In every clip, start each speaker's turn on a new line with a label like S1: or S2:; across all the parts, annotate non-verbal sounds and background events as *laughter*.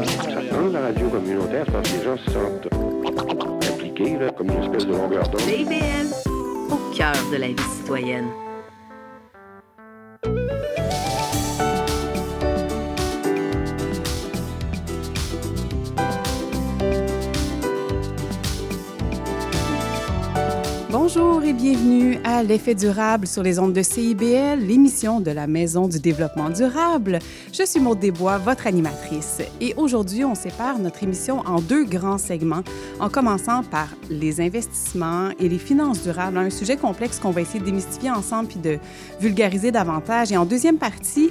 S1: Dans la radio communautaire, c'est parce que les gens se sentent impliqués, là, comme une espèce de longueur d'onde.
S2: Au cœur de la vie citoyenne.
S3: Bonjour et bienvenue à L'effet durable sur les ondes de CIBL, l'émission de la Maison du développement durable. Je suis Maude Desbois, votre animatrice. Et aujourd'hui, on sépare notre émission en deux grands segments, en commençant par les investissements et les finances durables, un sujet complexe qu'on va essayer de démystifier ensemble puis de vulgariser davantage. Et en deuxième partie,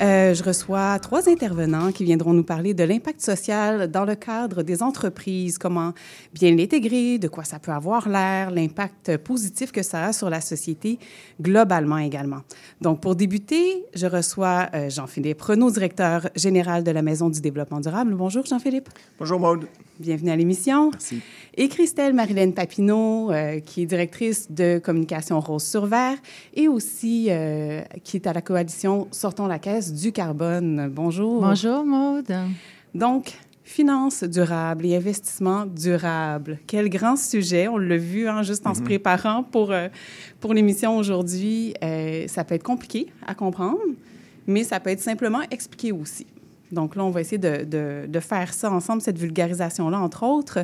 S3: euh, je reçois trois intervenants qui viendront nous parler de l'impact social dans le cadre des entreprises, comment bien l'intégrer, de quoi ça peut avoir l'air, l'impact positif que ça a sur la société globalement également. Donc, pour débuter, je reçois euh, Jean-Philippe Renaud, directeur général de la Maison du développement durable. Bonjour, Jean-Philippe.
S4: Bonjour, Maude.
S3: Bienvenue à l'émission.
S4: Merci.
S3: Et Christelle Marilène Papineau, euh, qui est directrice de communication Rose sur Vert et aussi euh, qui est à la coalition Sortons la caisse du carbone. Bonjour.
S5: Bonjour, Maude.
S3: Donc, finances durables et investissements durables. Quel grand sujet. On l'a vu hein, juste en se préparant pour, euh, pour l'émission aujourd'hui. Euh, ça peut être compliqué à comprendre, mais ça peut être simplement expliqué aussi. Donc là, on va essayer de, de, de faire ça ensemble, cette vulgarisation-là, entre autres.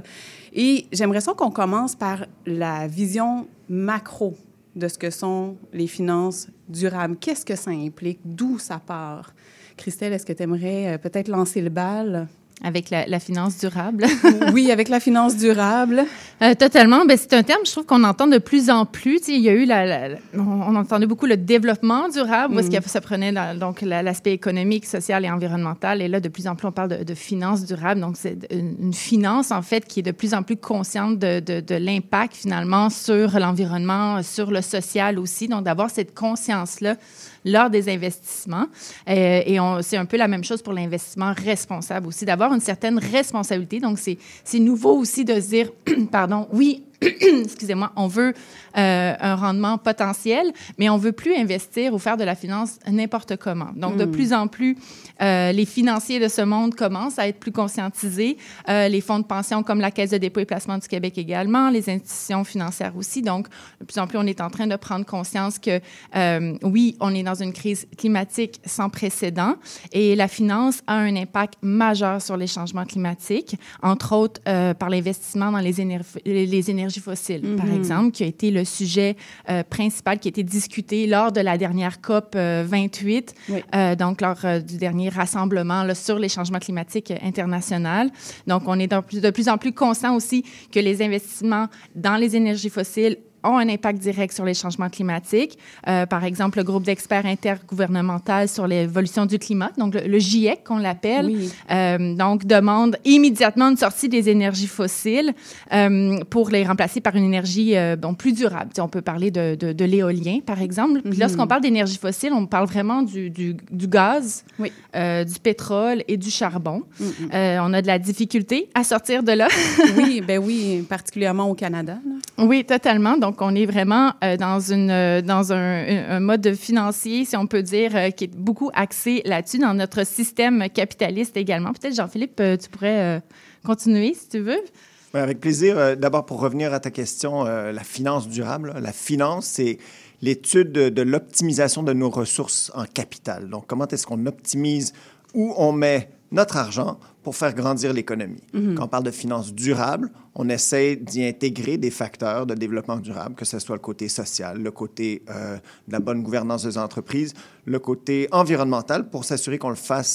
S3: Et j'aimerais ça qu'on commence par la vision macro de ce que sont les finances durables. Qu'est-ce que ça implique? D'où ça part? Christelle, est-ce que tu aimerais peut-être lancer le bal?
S5: Avec la, la finance durable. *laughs*
S3: oui, avec la finance durable.
S5: Euh, totalement. Ben, c'est un terme, je trouve, qu'on entend de plus en plus. Tu sais, il y a eu, la, la, on entendait beaucoup le développement durable, mm. où est-ce que ça prenait donc l'aspect économique, social et environnemental. Et là, de plus en plus, on parle de, de finance durable. Donc, c'est une, une, finance, en fait, qui est de plus en plus consciente de, de, de l'impact, finalement, sur l'environnement, sur le social aussi. Donc, d'avoir cette conscience-là lors des investissements. Euh, et c'est un peu la même chose pour l'investissement responsable aussi, d'avoir une certaine responsabilité. Donc, c'est nouveau aussi de se dire, *clears throat* pardon, oui, *clears throat* excusez-moi, on veut euh, un rendement potentiel, mais on veut plus investir ou faire de la finance n'importe comment. Donc, de plus en plus, euh, les financiers de ce monde commencent à être plus conscientisés. Euh, les fonds de pension comme la Caisse de dépôt et placement du Québec également, les institutions financières aussi. Donc, de plus en plus, on est en train de prendre conscience que, oui, on est dans une crise climatique sans précédent et la finance a un impact majeur sur les changements climatiques, entre autres par l'investissement dans les énergies fossiles, mm -hmm. par exemple, qui a été le sujet euh, principal qui a été discuté lors de la dernière COP 28, oui. euh, donc lors euh, du dernier rassemblement là, sur les changements climatiques internationaux. Donc, on est de plus, de plus en plus conscient aussi que les investissements dans les énergies fossiles ont un impact direct sur les changements climatiques. Euh, par exemple, le groupe d'experts intergouvernemental sur l'évolution du climat, donc le, le GIEC qu'on l'appelle, oui. euh, donc demande immédiatement une sortie des énergies fossiles euh, pour les remplacer par une énergie bon, plus durable. on peut parler de, de, de l'éolien, par exemple. Puis mm -hmm. lorsqu'on parle d'énergie fossile, on parle vraiment du, du, du gaz, oui. Du pétrole et du charbon. Mm -hmm. on a de la difficulté à sortir de là.
S3: oui, *laughs* ben oui, particulièrement au Canada. Là.
S5: Oui, totalement. Donc, on est vraiment euh, dans, une, euh, dans un, mode financier, si on peut dire, euh, qui est beaucoup axé là-dessus, dans notre système capitaliste également. Peut-être, Jean-Philippe, tu pourrais continuer, si tu veux.
S4: Oui, avec plaisir. D'abord, pour revenir à ta question, la finance durable. La finance, c'est l'étude de, de l'optimisation de nos ressources en capital. Donc, comment est-ce qu'on optimise où on met notre argent pour faire grandir l'économie. Mm -hmm. Quand on parle de finances durables, on essaie d'y intégrer des facteurs de développement durable, que ce soit le côté social, le côté euh, de la bonne gouvernance des entreprises, le côté environnemental, pour s'assurer qu'on le fasse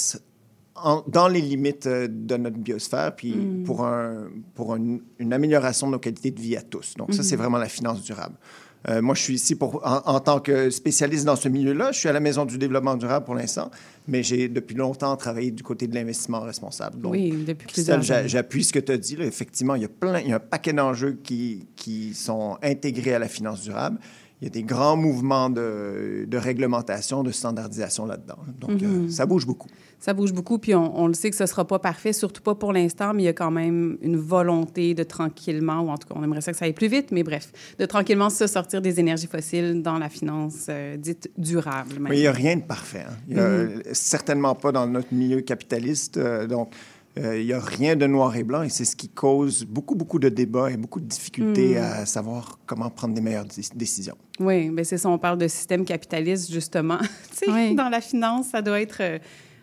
S4: en, dans les limites euh, de notre biosphère, puis mm. pour, un, pour un, une amélioration de nos qualités de vie à tous. Donc, mm -hmm. ça, c'est vraiment la finance durable. Euh, moi, je suis ici pour, en, en, tant que spécialiste dans ce milieu-là. Je suis à la Maison du développement durable pour l'instant, mais j'ai depuis longtemps travaillé du côté de l'investissement responsable.
S3: Donc, oui, depuis plusieurs
S4: années. J'appuie ce que tu as dit. Là. Effectivement, il y a plein, il y a un paquet d'enjeux qui, qui sont intégrés à la finance durable. Il y a des grands mouvements de, de réglementation, de standardisation là-dedans. Donc, mm -hmm. euh, ça bouge beaucoup.
S3: Ça bouge beaucoup, puis on, on le sait que ce ne sera pas parfait, surtout pas pour l'instant, mais il y a quand même une volonté de tranquillement, ou en tout cas, on aimerait ça que ça aille plus vite, mais bref, de tranquillement se sortir des énergies fossiles dans la finance euh, dite durable.
S4: Même. Mais il n'y a rien de parfait. Hein. Il y a, mm -hmm. Certainement pas dans notre milieu capitaliste. Euh, donc, Euh, il n'y a rien de noir et blanc et c'est ce qui cause beaucoup, beaucoup de débats et beaucoup de difficultés
S3: Hmm.
S4: à savoir comment prendre les meilleures dé- décisions.
S3: Oui, mais c'est ça, on parle de système capitaliste, justement. *laughs*
S5: Oui.
S3: dans la finance, ça doit être... euh,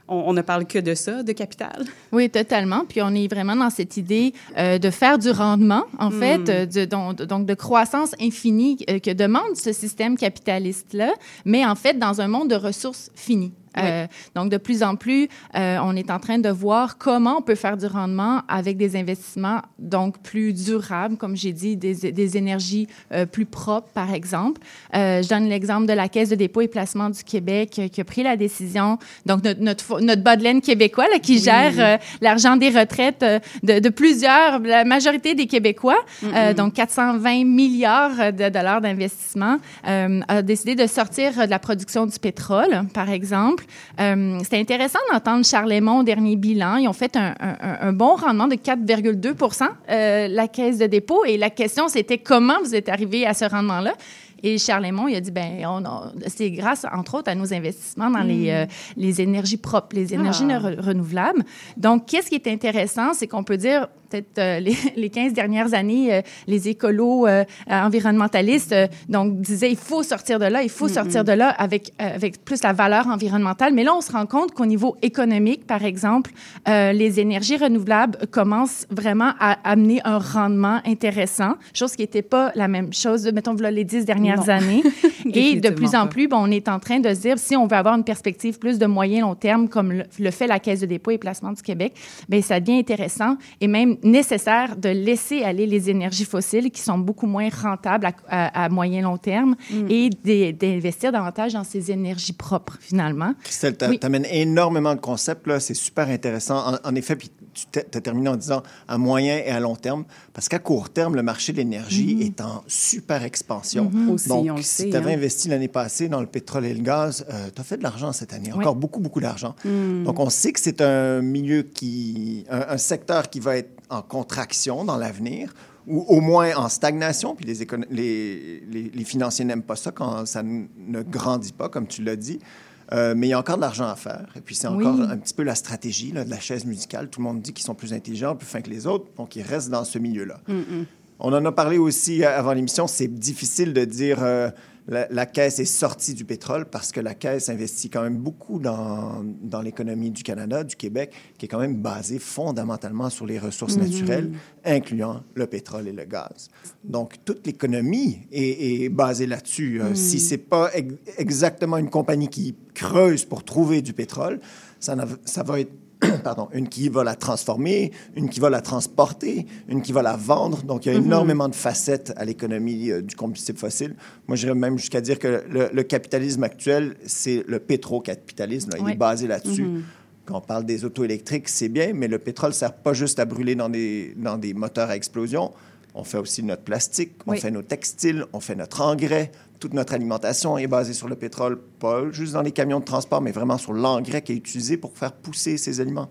S3: on, on ne parle que de ça, de capital.
S5: Oui, totalement. Puis on est vraiment dans cette idée euh, de faire du rendement, en
S3: Hmm.
S5: fait, euh, de- donc, donc de croissance infinie euh, que demande ce système capitaliste-là, mais en fait dans un monde de ressources finies. Euh, donc, de plus en plus, euh, on est en train de voir comment on peut faire du rendement avec des investissements donc plus durables, comme j'ai dit, des, des énergies euh, plus propres, par exemple. Euh, je donne l'exemple de la Caisse de dépôt et placement du Québec euh, qui a pris la décision, donc notre, notre, notre bas de laine québécois là, qui
S3: Oui.
S5: gère l'argent des retraites de, de plusieurs, la majorité des Québécois, euh, donc 420 milliards de dollars d'investissement, euh, a décidé de sortir de la production du pétrole, par exemple. Euh, C'était intéressant d'entendre Charles Lemont au dernier bilan. Ils ont fait un, un- un bon rendement de 4,2% euh, la caisse de dépôt. Et la question, c'était comment vous êtes arrivé à ce rendement-là? Et Charles Lemont, il a dit, ben, c'est grâce, entre autres, à nos investissements dans les, euh, les énergies propres, les énergies
S3: Ah.
S5: ne- renouvelables. Donc, qu'est-ce qui est intéressant, c'est qu'on peut dire, peut-être euh, *laughs* les, les 15 dernières années, euh, les écolos euh, environnementalistes donc, disaient, il faut sortir de là, il faut sortir de là avec, avec plus la valeur environnementale. Mais là, on se rend compte qu'au niveau économique, par exemple, les énergies renouvelables commencent vraiment à amener un rendement intéressant, chose qui n'était pas la même chose, mettons, voilà les 10 dernières
S3: Non.
S5: années. *laughs* Et de plus en plus, bon, on est en train de se dire, si on veut avoir une perspective plus de moyen long terme, comme le, le fait la Caisse de dépôt et placement du Québec, bien, ça devient intéressant et même nécessaire de laisser aller les énergies fossiles qui sont beaucoup moins rentables à, à- à moyen long terme
S3: Mm.
S5: et d'investir davantage dans ces énergies propres, finalement.
S4: Christelle, tu
S5: Oui.
S4: amènes énormément de concepts, là. C'est super intéressant. En, en effet, puis tu as terminé en disant à moyen et à long terme, parce qu'à court terme, le marché de l'énergie est en super expansion.
S3: Aussi,
S4: Donc,
S3: on
S4: si tu avais
S3: hein.
S4: investi l'année passée dans le pétrole et le gaz, tu as fait de l'argent cette année, encore beaucoup, beaucoup d'argent.
S3: Mm.
S4: Donc, on sait que c'est un milieu qui, un, un secteur qui va être en contraction dans l'avenir ou au moins en stagnation, puis les, les, les, les financiers n'aiment pas ça quand ça ne grandit pas, comme tu l'as dit. Euh, mais il y a encore de l'argent à faire. Et puis, c'est
S5: Oui.
S4: encore un petit peu la stratégie là, de la chaise musicale. Tout le monde dit qu'ils sont plus intelligents, plus fins que les autres, donc ils restent dans ce milieu-là. On en a parlé aussi euh, avant l'émission. C'est difficile de dire euh, la, la caisse est sortie du pétrole parce que la caisse investit quand même beaucoup dans, dans l'économie du Canada, du Québec, qui est quand même basée fondamentalement sur les ressources naturelles, incluant le pétrole et le gaz. Donc, toute l'économie est, est basée là-dessus. Euh, Si c'est pas ex- exactement une compagnie qui creuse pour trouver du pétrole, ça, ça va être *clears throat* pardon, une qui va la transformer, une qui va la transporter, une qui va la vendre. Donc, il y a énormément de facettes à l'économie euh, du combustible fossile. Moi, j'irais même jusqu'à dire que le, le capitalisme actuel, c'est le pétrocapitalisme. là. Il
S5: Oui.
S4: est basé là-dessus. Quand on parle des autos électriques, c'est bien, mais le pétrole ne sert pas juste à brûler dans des, dans des moteurs à explosion. On fait aussi notre plastique, on fait nos textiles, on fait notre engrais. Toute notre alimentation est basée sur le pétrole, pas juste dans les camions de transport, mais vraiment sur l'engrais qui est utilisé pour faire pousser ces aliments.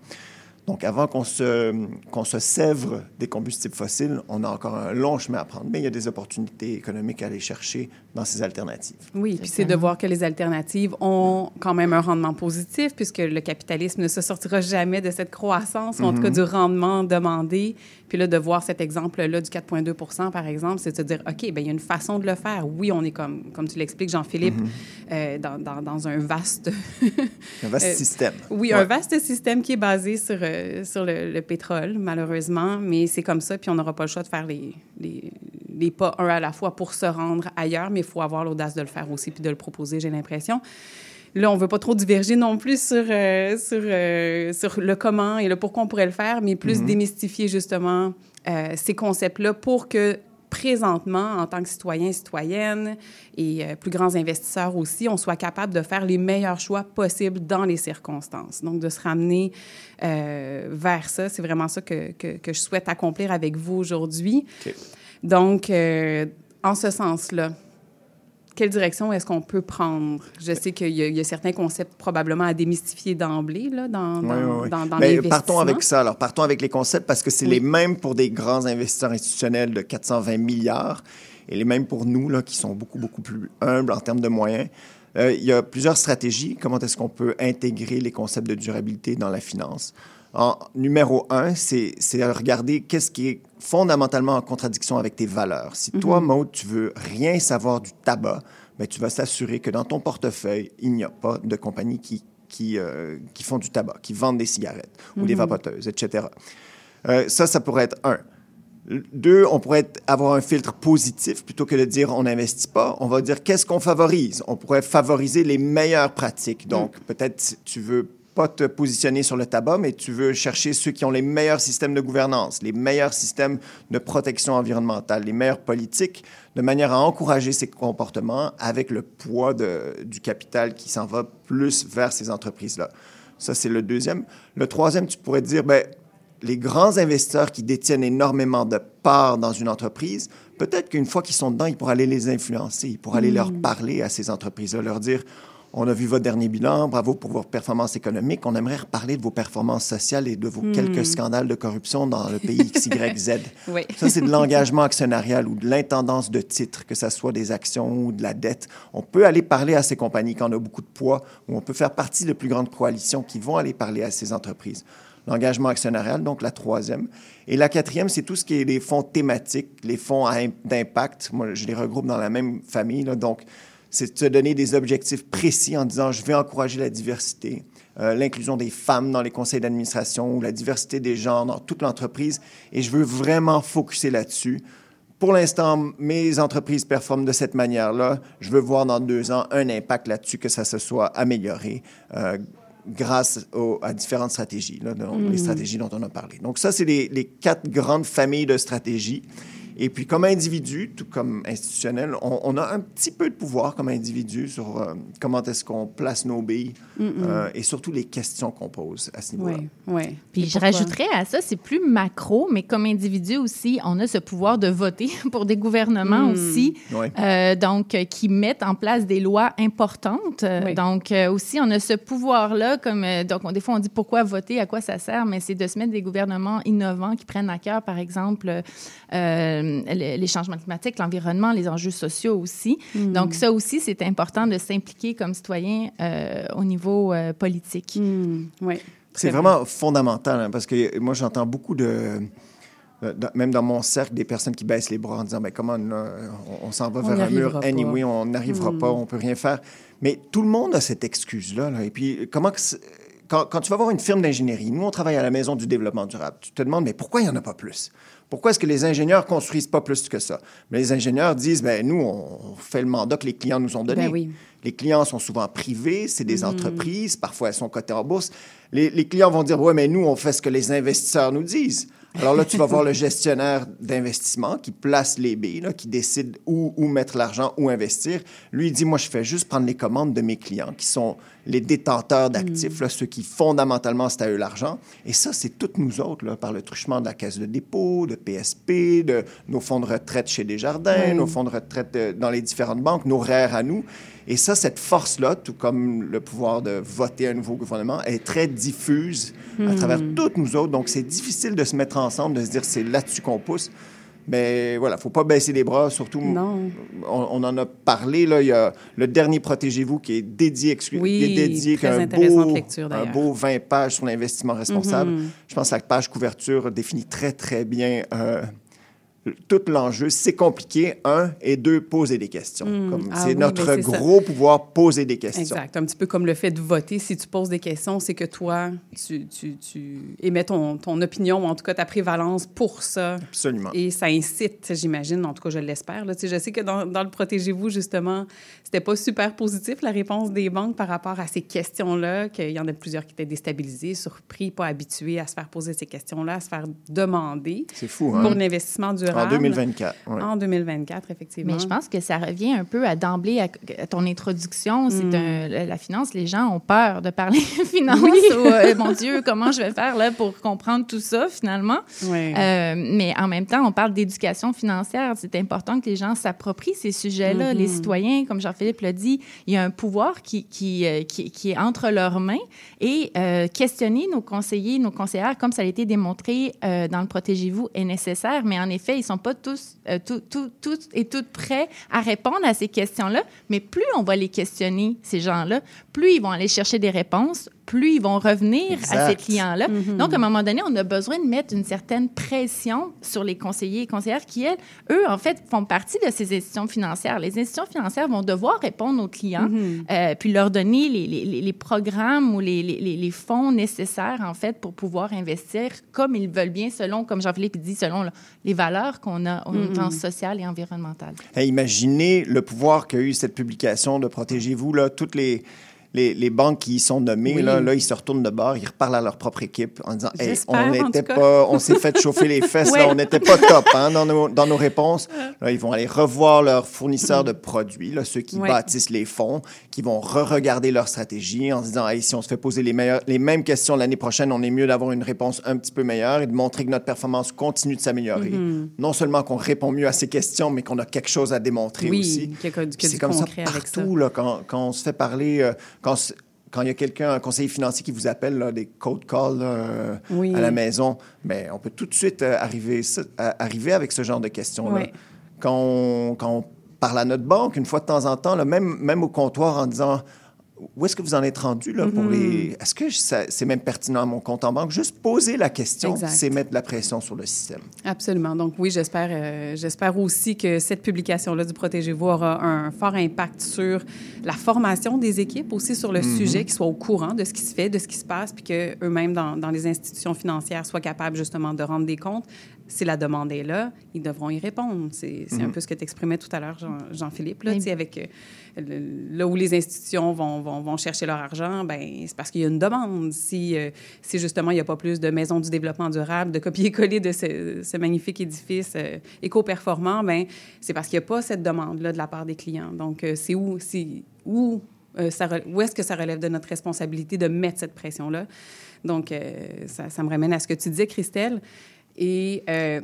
S4: Donc, avant qu'on se, qu'on se sèvre des combustibles fossiles, on a encore un long chemin à prendre, mais il y a des opportunités économiques à aller chercher dans ces alternatives.
S3: Oui, puis c'est de voir que les alternatives ont quand même un rendement positif, puisque le capitalisme ne se sortira jamais de cette croissance, ou en tout cas du rendement demandé. Puis là, de voir cet exemple-là du 4,2% par exemple, c'est de se dire, OK, bien, il y a une façon de le faire. Oui, on est comme, comme tu l'expliques, Jean-Philippe, euh, dans, dans, dans un vaste... *laughs*
S4: Un vaste
S3: Euh,
S4: système.
S3: Oui,
S4: Ouais.
S3: un vaste système qui est basé sur, euh, sur le, le pétrole, malheureusement, mais c'est comme ça, puis on n'aura pas le choix de faire les, les, les pas un à la fois pour se rendre ailleurs, mais il faut avoir l'audace de le faire aussi, puis de le proposer, j'ai l'impression. Là, on veut pas trop diverger non plus sur, euh, sur, euh, sur le comment et le pourquoi on pourrait le faire, mais plus démystifier justement euh, ces concepts-là pour que présentement, en tant que citoyen, citoyenne et euh, plus grands investisseurs aussi, on soit capable de faire les meilleurs choix possibles dans les circonstances. Donc, de se ramener euh, vers ça, c'est vraiment ça que, que, que je souhaite accomplir avec vous aujourd'hui. Donc, euh, en ce sens-là, quelle direction est-ce qu'on peut prendre? Je sais qu'il y, a- il y a certains concepts probablement à démystifier d'emblée là, dans, dans,
S4: Oui, oui, oui.
S3: dans, dans
S4: Mais
S3: l'investissement.
S4: partons avec ça. Alors, partons avec les concepts parce que c'est
S3: Oui.
S4: les mêmes pour des grands investisseurs institutionnels de 420 milliards et les mêmes pour nous, là, qui sont beaucoup, beaucoup plus humbles en termes de moyens. Euh, il y a plusieurs stratégies. Comment est-ce qu'on peut intégrer les concepts de durabilité dans la finance? En numéro un, c'est c'est de regarder qu'est-ce qui est fondamentalement en contradiction avec tes valeurs. Si toi, Maud, tu veux rien savoir du tabac, ben, tu vas s'assurer que dans ton portefeuille, il n'y a pas de compagnies qui, qui, euh, qui font du tabac, qui vendent des cigarettes ou des vapoteuses, etc. Euh, ça, ça pourrait être un. Deux, on pourrait être- avoir un filtre positif plutôt que de dire on n'investit pas. On va dire qu'est-ce qu'on favorise? On pourrait favoriser les meilleures pratiques. Donc, peut-être tu veux pas te positionner sur le tabac, mais tu veux chercher ceux qui ont les meilleurs systèmes de gouvernance, les meilleurs systèmes de protection environnementale, les meilleures politiques, de manière à encourager ces comportements avec le poids de- du capital qui s'en va plus vers ces entreprises-là. Ça, c'est le deuxième. Le troisième, tu pourrais dire, ben, les grands investisseurs qui détiennent énormément de parts dans une entreprise, peut-être qu'une fois qu'ils sont dedans, ils pourraient aller les influencer, ils pourraient aller leur parler à ces entreprises-là, leur dire on a vu votre dernier bilan, bravo pour vos performances économiques, on aimerait reparler de vos performances sociales et de vos quelques scandales de corruption dans le pays *laughs* XYZ.
S3: Oui.
S4: Ça, c'est de l'engagement actionnarial ou de l'intendance de titres, que ce soit des actions ou de la dette. On peut aller parler à ces compagnies quand on a beaucoup de poids, ou on peut faire partie de plus grandes coalitions qui vont aller parler à ces entreprises. L'engagement actionnarial, donc la troisième. Et la quatrième, c'est tout ce qui est les fonds thématiques, les fonds d'impact. Moi, je les regroupe dans la même famille. là. Donc, c'est de se donner des objectifs précis en disant, je vais encourager la diversité, euh, l'inclusion des femmes dans les conseils d'administration ou la diversité des genres dans toute l'entreprise. Et je veux vraiment focuser là-dessus. Pour l'instant, mes entreprises performent de cette manière-là. Je veux voir dans deux ans un impact là-dessus, que ça se soit amélioré euh, grâce au- à différentes stratégies, là, les stratégies dont on a parlé. Donc ça, c'est les, les quatre grandes familles de stratégies. Et puis, comme individu, tout comme institutionnel, on, on a un petit peu de pouvoir comme individu sur euh, comment est-ce qu'on place nos billes euh, et surtout les questions qu'on pose à ce niveau-là.
S3: Oui, oui.
S5: Puis
S3: Et
S5: je
S3: pourquoi?
S5: rajouterais à ça, c'est plus macro, mais comme individu aussi, on a ce pouvoir de voter *laughs* pour des gouvernements
S3: Hmm.
S5: aussi,
S4: Ouais.
S5: euh, donc euh, qui mettent en place des lois importantes.
S3: Oui.
S5: Donc euh, aussi, on a ce pouvoir-là, comme euh, donc on- des fois on dit pourquoi voter, à quoi ça sert, mais c'est de se mettre des gouvernements innovants qui prennent à cœur, par exemple, euh, les, les changements climatiques, l'environnement, les enjeux sociaux aussi.
S3: Hmm.
S5: Donc ça aussi, c'est important de s'impliquer comme citoyen euh, au niveau euh, politique.
S3: Hmm, oui.
S4: C'est vraiment fondamental, hein, parce que moi, j'entends beaucoup de... de- Même dans mon cercle, des personnes qui baissent les bras en disant, ben comment on, on s'en va
S3: On
S4: vers un mur
S3: pas. Hmm.
S4: anyway, on n'arrivera pas, on peut rien faire. Mais tout le monde a cette excuse-là. là. Et puis, comment que quand, quand tu vas voir une firme d'ingénierie, nous, on travaille à la Maison du développement durable, tu te demandes, mais pourquoi il n'y en a pas plus? Pourquoi est-ce que les ingénieurs construisent pas plus que ça? Mais les ingénieurs disent, ben nous, on fait le mandat que les clients nous ont donné.
S3: Ben oui.
S4: Les clients sont souvent privés, c'est des entreprises, parfois elles sont cotées en bourse. Les, les clients vont dire, ouais, mais nous, on fait ce que les investisseurs nous disent. Alors là, tu vas voir le *laughs* gestionnaire d'investissement qui place les billes, là, qui décide où, où mettre l'argent, où investir. Lui, il dit, moi, je fais juste prendre les commandes de mes clients, qui sont les détenteurs d'actifs, là, ceux qui fondamentalement, c'est à eux l'argent. Et ça, c'est toutes nous autres, là, par le truchement de la caisse de dépôt, de PSP, de nos fonds de retraite chez Desjardins, nos fonds de retraite euh, dans les différentes banques, nos REER à nous. Et ça, cette force-là, tout comme le pouvoir de voter un nouveau gouvernement, est très diffuse à travers toutes nous autres. Donc, c'est difficile de se mettre ensemble, de se dire c'est là-dessus qu'on pousse. Mais voilà, faut pas baisser les bras, surtout.
S3: Non.
S4: On, on en a parlé, là, il y a le dernier Protégez-vous qui est dédié, exclu-
S3: Oui,
S4: qui est dédié,
S3: très
S4: un beau,
S3: lecture,
S4: un beau 20 pages sur l'investissement responsable. Je pense que la page couverture définit très, très bien euh, tout l'enjeu. C'est compliqué, un, et deux, poser des questions. Comme
S3: Ah
S4: c'est
S3: oui,
S4: notre
S3: ça.
S4: gros pouvoir, poser des questions.
S3: Exact. Un petit peu comme le fait de voter. Si tu poses des questions, c'est que toi, tu, tu, tu émets ton, ton opinion, ou en tout cas ta prévalence pour ça.
S4: Absolument.
S3: Et ça incite, j'imagine, en tout cas, je l'espère. Je sais que dans, dans le Protégez-vous, justement, c'était pas super positif, la réponse des banques par rapport à ces questions-là, qu'il y en a plusieurs qui étaient déstabilisés, surpris, pas habitués à se faire poser ces questions-là, à se faire demander
S4: C'est fou,
S3: pour
S4: hein?
S3: l'investissement durable.
S4: En 2024. ouais.
S3: En 2024, effectivement.
S5: Mais je pense que ça revient un peu à d'emblée à, à ton introduction. C'est un- la la finance, les gens ont peur de parler *laughs* finance.
S3: Oui.
S5: ou, euh, mon Dieu, comment je vais faire là pour comprendre tout ça finalement? Euh, mais en même temps, on parle d'éducation financière. C'est important que les gens s'approprient ces sujets-là. Les citoyens, comme Jean-Philippe l'a dit, il y a un pouvoir qui, qui, euh, qui, qui est entre leurs mains et euh, questionner nos conseillers, nos conseillères, comme ça a été démontré euh, dans le Protégez-vous, est nécessaire. Mais en effet, ils sont pas tous, euh, tous et toutes prêts à répondre à ces questions-là. Mais plus on va les questionner, ces gens-là, plus ils vont aller chercher des réponses plus ils vont revenir à ces clients-là. Donc, à un moment donné, on a besoin de mettre une certaine pression sur les conseillers et conseillères qui, elles, eux, en fait, font partie de ces institutions financières. Les institutions financières vont devoir répondre aux clients, euh, puis leur donner les, les- les- programmes ou les, les- fonds nécessaires, en fait, pour pouvoir investir comme ils veulent bien, selon, comme Jean-Philippe dit, selon là, les valeurs qu'on a au temps social et environnemental.
S4: Hey, imaginez le pouvoir qu'a eu cette publication de Protégez-vous. Là, toutes les, les, les banques qui y sont nommées,
S3: Oui.
S4: là, là, ils se retournent de bord, ils reparlent à leur propre équipe en disant hey, on n'était pas, on s'est fait chauffer les fesses, là, on n'était pas top hein, dans, nos, dans nos réponses. Là, ils vont aller revoir leurs fournisseurs de produits, là, ceux qui
S3: Ouais.
S4: bâtissent les fonds, qui vont re-regarder leur stratégie en se disant hey, si on se fait poser les, meilleures, les mêmes questions l'année prochaine, on est mieux d'avoir une réponse un petit peu meilleure et de montrer que notre performance continue de s'améliorer.
S3: Mm-hmm.
S4: Non seulement qu'on répond mieux à ces questions, mais qu'on a quelque chose à démontrer
S3: Oui,
S4: aussi. C'est comme ça
S3: avec ça.
S4: partout, là, quand, quand on se fait parler, euh, quand, il y a quelqu'un, un conseiller financier qui vous appelle, là, des code calls là, euh,
S3: Oui.
S4: à la maison, ben, on peut tout de suite euh, arriver, arriver avec ce genre de questions-là. Quand, on, quand on parle à notre banque, une fois de temps en temps, là, même, même au comptoir, en disant où est-ce que vous en êtes rendu là, pour les. Est-ce que c'est même pertinent à mon compte en banque? Juste poser la question, c'est mettre de la pression sur le système.
S3: Absolument. Donc oui, j'espère, euh, j'espère aussi que cette publication-là du Protégez-vous aura un fort impact sur la formation des équipes, aussi sur le sujet, qu'ils soient au courant de ce qui se fait, de ce qui se passe, puis qu'eux-mêmes, dans, dans les institutions financières, soient capables justement de rendre des comptes. Si la demande est là, ils devront y répondre. C'est, un peu ce que tu exprimais tout à l'heure, Jean- Jean-Philippe, là, tu sais, avec euh, le- là où les institutions vont, vont, vont chercher leur argent, ben c'est parce qu'il y a une demande. Si, euh, si justement il n'y a pas plus de maisons du développement durable, de copier-coller de ce, ce magnifique édifice euh, éco-performant, ben c'est parce qu'il n'y a pas cette demande-là de la part des clients. Donc, euh, c'est où, c'est où, euh, ça où est-ce que ça relève de notre responsabilité de mettre cette pression-là? Donc, euh, ça, ça me ramène à ce que tu disais, Christelle. Et euh,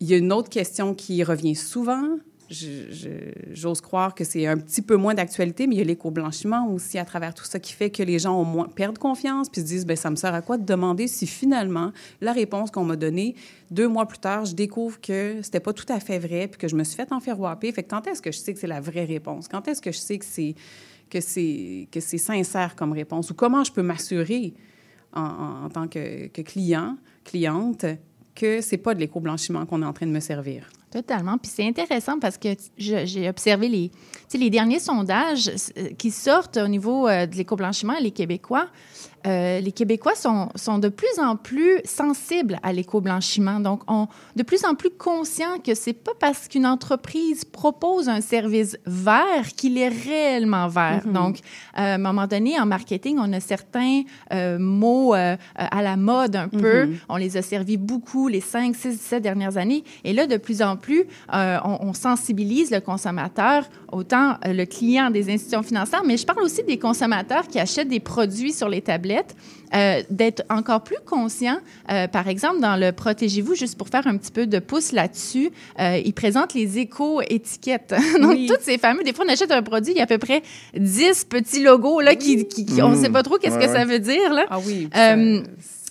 S3: il y a une autre question qui revient souvent. J'ose croire que c'est un petit peu moins d'actualité, mais il y a l'éco-blanchiment aussi à travers tout ça qui fait que les gens perdent confiance puis se disent ben ça me sert à quoi de demander si finalement la réponse qu'on m'a donnée deux mois plus tard, je découvre que c'était pas tout à fait vrai puis que je me suis fait enferroiper. Fait que quand est-ce que je sais que c'est la vraie réponse? Quand est-ce que je sais que c'est que c'est que c'est sincère comme réponse? Ou comment je peux m'assurer en, en- en tant que client, cliente, que c'est pas de l'éco-blanchiment qu'on est en train de me servir.
S5: Totalement. Puis c'est intéressant parce que j'ai observé les, les derniers sondages euh, qui sortent au niveau euh, de l'éco-blanchiment, les Québécois. Euh, les Québécois sont, sont de plus en plus sensibles à l'éco-blanchiment. Donc, on, de plus en plus conscients que c'est pas parce qu'une entreprise propose un service vert qu'il est réellement vert. Donc, euh, à un moment donné, en marketing, on a certains euh, mots à la mode un peu. On les a servis beaucoup les 5, 6, 17 dernières années. Et là, de plus en plus, on, on sensibilise le consommateur, autant le client des institutions financières, mais je parle aussi des consommateurs qui achètent des produits sur les tablettes, euh, d'être encore plus conscients. Euh, par exemple, dans le Protégez-vous, juste pour faire un petit peu de pouce là-dessus, euh, ils présentent les éco-étiquettes. *laughs* Donc,
S3: Oui.
S5: toutes ces fameux, des fois, on achète un produit, il y a à peu près 10 petits logos là, qui, qui, qui- on ne sait pas trop qu'est-ce
S4: Ouais,
S5: que ça veut dire. Là.
S3: Ah oui, ça,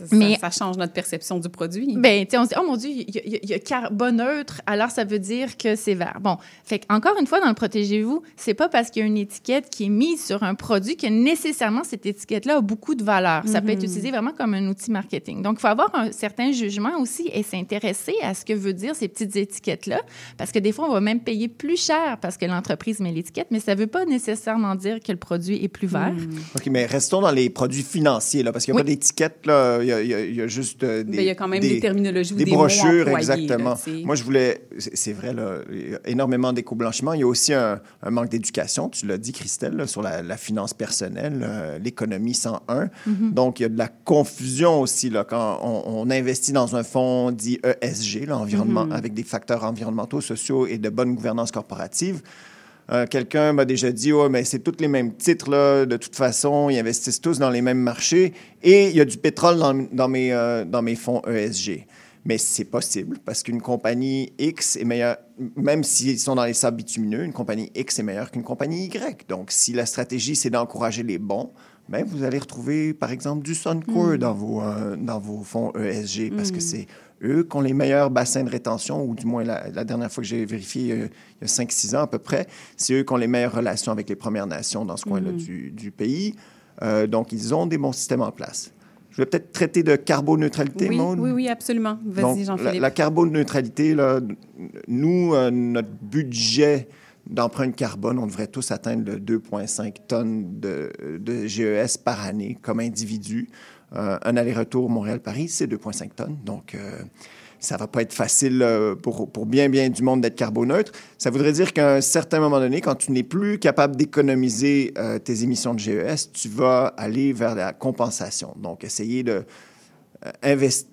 S3: ça-
S5: mais-
S3: ça change notre perception du produit.
S5: Ben, tu sais, on se dit, oh mon Dieu, il y, y y a carboneutre, alors ça veut dire que c'est vert. Bon, fait encore une fois, dans le Protégez-vous, c'est pas parce qu'il y a une étiquette qui est mise sur un produit que nécessairement cette étiquette-là a beaucoup de valeur. Ça peut être utilisé vraiment comme un outil marketing. Donc, il faut avoir un certain jugement aussi et s'intéresser à ce que veut dire ces petites étiquettes-là, parce que des fois, on va même payer plus cher parce que l'entreprise met l'étiquette, mais ça veut pas nécessairement dire que le produit est plus vert.
S4: OK, mais restons dans les produits financiers, là, parce qu'il n'y a
S5: Oui.
S4: pas d'étiquette, là. Il y a, il y juste euh, des.
S3: Ben, il y a quand même des, terminologies ou
S4: des
S3: des, mots
S4: brochures,
S3: employés,
S4: exactement.
S3: là.
S4: Moi, je voulais. C'est vrai, là, il y a énormément d'éco-blanchiment. Il y a aussi un, un manque d'éducation, tu l'as dit, Christelle, là, sur la, la finance personnelle, euh, l'économie 101.
S3: Mm-hmm.
S4: Donc, il y a de la confusion aussi, là, quand on, on investit dans un fonds dit ESG, là, environnement,
S3: Mm-hmm.
S4: avec des facteurs environnementaux, sociaux et de bonne gouvernance corporative. Euh, Quelqu'un m'a déjà dit, mais c'est tous les mêmes titres, là, de toute façon, ils investissent tous dans les mêmes marchés et il y a du pétrole dans, dans mes, euh, dans mes fonds ESG. Mais c'est possible parce qu'une compagnie X est meilleure, même s'ils sont dans les sables bitumineux, une compagnie X est meilleure qu'une compagnie Y. Donc, si la stratégie, c'est d'encourager les bons, ben, vous allez retrouver, par exemple, du Suncor dans, vos, euh, dans vos fonds ESG parce que c'est eux qui ont les meilleurs bassins de rétention, ou du moins la, la dernière fois que j'ai vérifié, euh, il y a 5-6 ans à peu près, c'est eux qui ont les meilleures relations avec les Premières Nations dans ce coin-là du, du pays. Euh, donc, ils ont des bons systèmes en place. Je vais peut-être traiter de carboneutralité,
S3: Oui, oui, oui, absolument. Vas-y, Jean-Philippe.
S4: la carboneutralité, là, nous, euh, notre budget d'empreinte carbone, on devrait tous atteindre le 2,5 tonnes de, de GES par année comme individu. Euh, un aller-retour Montréal-Paris, c'est 2,5 tonnes. Donc, euh, ça va pas être facile euh, pour, pour bien, bien du monde d'être carboneutre. Ça voudrait dire qu'à un certain moment donné, quand tu n'es plus capable d'économiser tes émissions de GES, tu vas aller vers la compensation. Donc, essayer de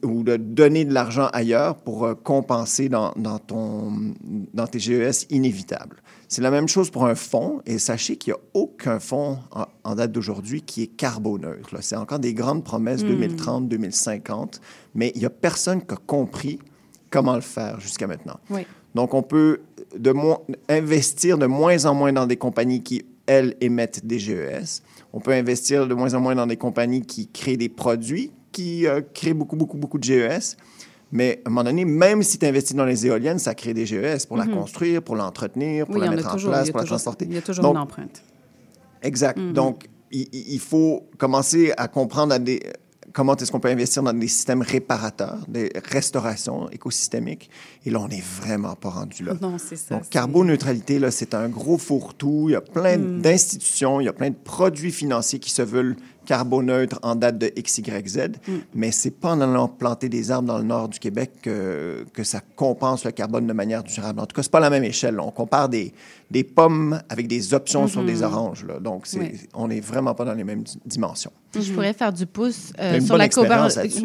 S4: ou de donner de l'argent ailleurs pour euh, compenser dans, dans, ton, dans tes GES inévitables. C'est la même chose pour un fonds, et sachez qu'il n'y a aucun fonds en, en date d'aujourd'hui qui est carboneutre. C'est encore des grandes promesses 2030, 2050, mais il n'y a personne qui a compris comment le faire jusqu'à maintenant.
S3: Oui.
S4: Donc, on peut de investir de moins en moins dans des compagnies qui, elles, émettent des GES. On peut investir de moins en moins dans des compagnies qui créent des produits qui euh, créent beaucoup, beaucoup, beaucoup de GES. Mais à un moment donné, même si tu investis dans les éoliennes, ça crée des GES pour la construire, pour l'entretenir, pour
S3: Mhm. Oui,
S4: la mettre en
S3: toujours.
S4: place, pour la
S3: toujours,
S4: transporter.
S3: il y a toujours
S4: Donc,
S3: une empreinte.
S4: Exact.
S3: Mhm.
S4: Donc, il, il faut commencer à comprendre à des- comment est-ce qu'on peut investir dans des systèmes réparateurs, des restaurations écosystémiques. Et là, on n'est vraiment pas rendu là.
S3: Non, c'est ça.
S4: Donc, carboneutralité, là, c'est un gros fourre-tout. Il y a plein
S3: Hmm.
S4: d'institutions, il y a plein de produits financiers qui se veulent carboneutres en date de XYZ,
S3: Hmm.
S4: mais c'est pas en allant planter des arbres dans le nord du Québec que, que ça compense le carbone de manière durable. En tout cas, c'est pas la même échelle. là. On compare des, des pommes avec des options sur des oranges. Là. Donc.
S3: Oui.
S4: on n'est vraiment pas dans les mêmes di- dimensions.
S5: Je pourrais faire du pouce euh, sur
S4: bonne
S5: la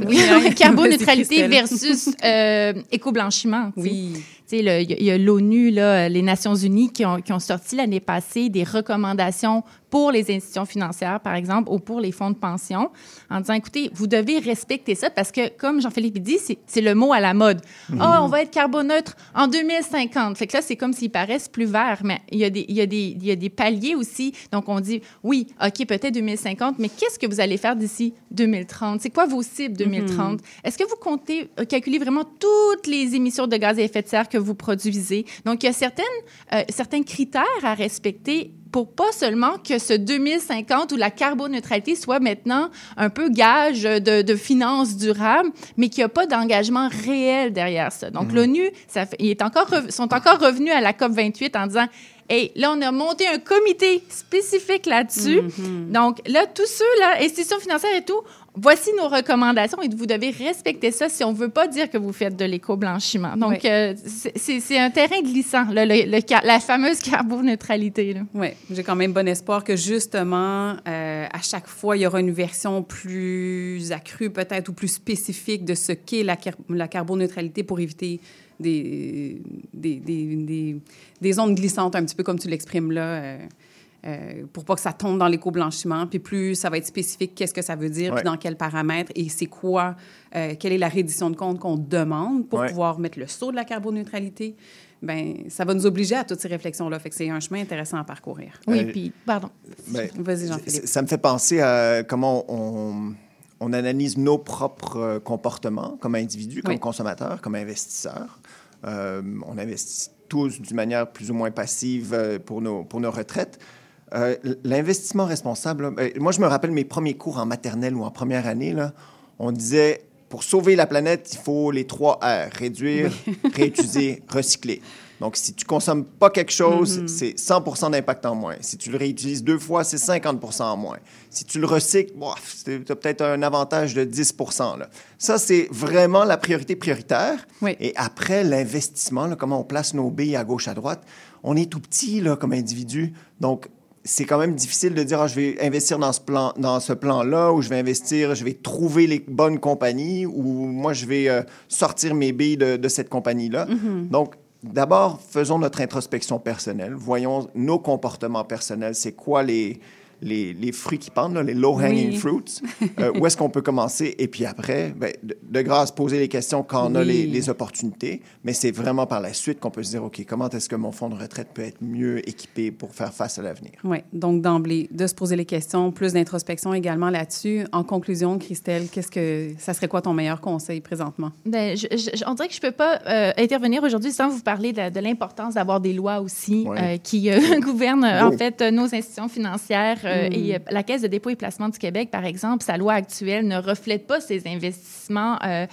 S5: oui,
S3: Vas-y, *laughs*
S5: carboneutralité versus euh, éco-blanchiment. tu sais.
S3: Oui.
S5: Il y a- il y a l'ONU, là, les Nations unies, qui ont, qui ont sorti l'année passée des recommandations pour les institutions financières, par exemple, ou pour les fonds de pension, en disant, écoutez, vous devez respecter ça parce que, comme Jean-Philippe dit, c'est le mot à la mode. Ah, on va être carboneutre en 2050. Fait que là, c'est comme s'ils paraissent plus verts, mais il y, a des, il, y a des, il y a des paliers aussi. Donc, on dit, oui, OK, peut-être 2050, mais qu'est-ce que vous allez faire d'ici 2030? C'est quoi vos cibles 2030? Est-ce que vous comptez euh, calculer vraiment toutes les émissions de gaz à effet de serre que vous produisez? Donc, il y a certaines, euh, certains critères à respecter pour pas seulement que ce 2050 ou la carboneutralité soit maintenant un peu gage de, de finances durables, mais qu'il n'y a pas d'engagement réel derrière ça. Donc, l'ONU, ça fait- ils est encore sont encore revenus à la COP 28 en disant Hey, là, on a monté un comité spécifique là-dessus. Donc, là, tous ceux, là, institutions financières et tout, voici nos recommandations et vous devez respecter ça si on ne veut pas dire que vous faites de l'éco-blanchiment. Donc,
S3: Oui.
S5: euh, c'est- un terrain glissant, là, le- le ca- la fameuse carboneutralité.
S3: Oui, j'ai quand même bon espoir que justement, euh, à chaque fois, il y aura une version plus accrue peut-être ou plus spécifique de ce qu'est la carboneutralité pour éviter des, des, des, des, des zones glissantes, un petit peu comme tu l'exprimes là, euh, euh, pour pas que ça tombe dans l'éco-blanchiment. Puis plus ça va être spécifique, qu'est-ce que ça veut dire,
S4: Ouais.
S3: puis dans quels paramètres et c'est quoi, euh, quelle est la reddition de compte qu'on demande pour
S4: Ouais.
S3: pouvoir mettre le saut de la carboneutralité. Ben, ça va nous obliger à toutes ces réflexions-là. Fait que c'est un chemin intéressant à parcourir.
S5: Oui,
S4: Euh,
S5: puis, pardon.
S4: Ben,
S3: Vas-y, Jean-Philippe.
S4: Ça me fait penser à comment on, on analyse nos propres euh, comportements comme individus, comme
S3: Oui.
S4: consommateurs, comme investisseurs. Euh, on investit tous d'une manière plus ou moins passive euh, pour nos, pour nos retraites. Euh, L'investissement responsable, là, ben, moi, je me rappelle mes premiers cours en maternelle ou en première année. Là, on disait, pour sauver la planète, il faut les trois R, réduire, *laughs* réutiliser, recycler. Donc, si tu consommes pas quelque chose, c'est 100% d'impact en moins. Si tu le réutilises deux fois, c'est 50% en moins. Si tu le recycles, tu as peut-être un avantage de 10 là. Ça, c'est vraiment la priorité prioritaire.
S3: Oui.
S4: Et après, l'investissement, là, comment on place nos billes à gauche, à droite, on est tout petit là, comme individu. Donc, c'est quand même difficile de dire, Ah, je vais investir dans ce plan, dans ce plan-là, ou je vais investir, je vais trouver les bonnes compagnies, ou moi, je vais euh, sortir mes billes de, de cette compagnie-là. Donc, d'abord, faisons notre introspection personnelle. Voyons nos comportements personnels. C'est quoi les, les, les fruits qui pendent, là, les low-hanging
S3: Oui.
S4: fruits? *laughs* Euh, où est-ce qu'on peut commencer? Et puis après, ben, de, de grâce, poser les questions quand on a les, les opportunités. Mais c'est vraiment par la suite qu'on peut se dire, OK, comment est-ce que mon fonds de retraite peut être mieux équipé pour faire face à l'avenir?
S3: Oui, donc d'emblée, de se poser les questions, plus d'introspection également là-dessus. En conclusion, Christelle, qu'est-ce que ça serait quoi ton meilleur conseil présentement?
S5: Ben, je, je- on dirait que je peux pas euh, intervenir aujourd'hui sans vous parler de, de l'importance d'avoir des lois aussi
S4: Ouais.
S5: euh, qui euh, *laughs* gouvernent en
S4: Go.
S5: fait euh, nos institutions financières Euh, et euh, la Caisse de dépôt et placement du Québec, par exemple, sa loi actuelle ne reflète pas ces investissements. Euh,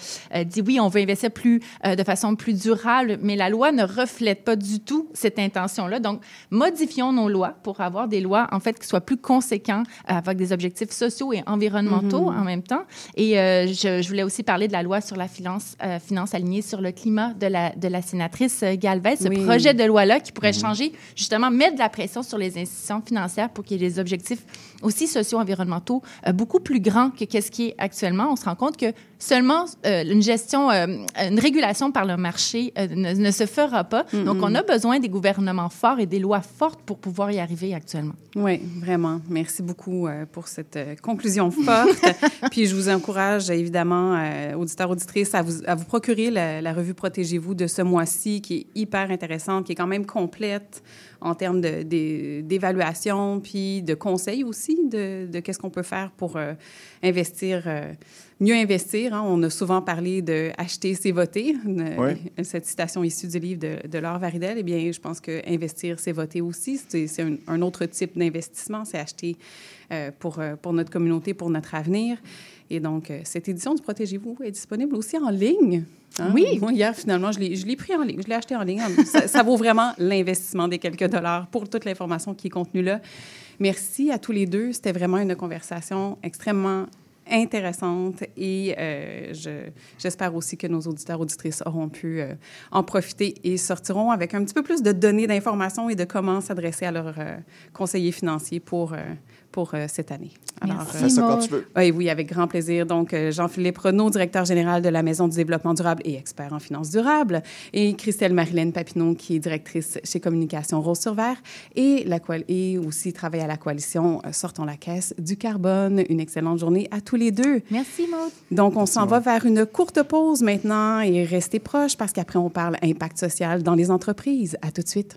S5: dit oui, on veut investir plus de façon plus durable, mais la loi ne reflète pas du tout cette intention-là. Donc, modifions nos lois pour avoir des lois en fait qui soient plus conséquents avec des objectifs sociaux et environnementaux mm-hmm. en même temps. Et je, je, voulais aussi parler de la loi sur la finance, finance alignée sur le climat de la, de la sénatrice Galvez. Ce projet de loi-là qui pourrait mm-hmm. changer, justement, mettre de la pression sur les institutions financières pour qu'il y ait des objectifs collectif aussi socio-environnementaux euh, beaucoup plus grands que ce qui est actuellement. On se rend compte que seulement euh, une gestion, euh, une régulation par le marché ne, se fera pas. Donc, on a besoin des gouvernements forts et des lois fortes pour pouvoir y arriver actuellement.
S3: Oui, vraiment. Merci beaucoup pour cette conclusion forte. *laughs* Puis, je vous encourage, évidemment, auditeurs, auditrices, à vous, à vous procurer la, la revue Protégez-vous de ce mois-ci, qui est hyper intéressante, qui est quand même complète en termes d'évaluation, puis de conseils aussi de, de qu'est-ce qu'on peut faire pour euh, investir, euh, mieux investir. Hein. On a souvent parlé de acheter, c'est voter. Cette citation issue du livre de, de Laure Varidel, eh bien, je pense que investir, c'est voter aussi. C'est un, un, autre type d'investissement, c'est acheter euh, pour, pour notre communauté, pour notre avenir. Et donc, cette édition du Protégez-vous est disponible aussi en ligne.
S5: Hein? Oui.
S3: Moi, hier, finalement, je l'ai pris en ligne. Je l'ai acheté en ligne. Ça, vaut vraiment l'investissement des quelques dollars pour toute l'information qui est contenue là. Merci à tous les deux. C'était vraiment une conversation extrêmement intéressante et euh, j'espère aussi que nos auditeurs auditrices auront pu euh, en profiter et sortiront avec un petit peu plus de données d'informations et de comment s'adresser à leurs euh, conseillers financiers pour pour euh, cette année.
S5: Alors, Merci,
S4: euh, quand tu veux.
S3: Oui, oui, avec grand plaisir. Donc, euh, Jean-Philippe Renaud, directeur général de la Maison du développement durable et expert en finances durables, et Christelle Marilène Papineau, qui est directrice chez Communication Rose sur Vert, et, la, et aussi travaille à la coalition Sortons la caisse du carbone. Une excellente journée à tous les deux.
S5: Merci, Maud.
S3: Donc, on s'en va vers une courte pause maintenant et restez proches parce qu'après, on parle impact social dans les entreprises. À tout de suite.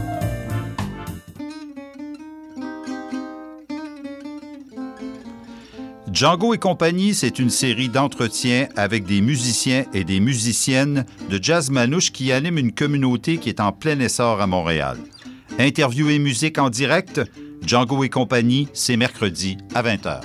S6: Django et compagnie, c'est une série d'entretiens avec des musiciens et des musiciennes de jazz manouche qui animent une communauté qui est en plein essor à Montréal. Interview et musique en direct, Django et compagnie, c'est mercredi à 20h.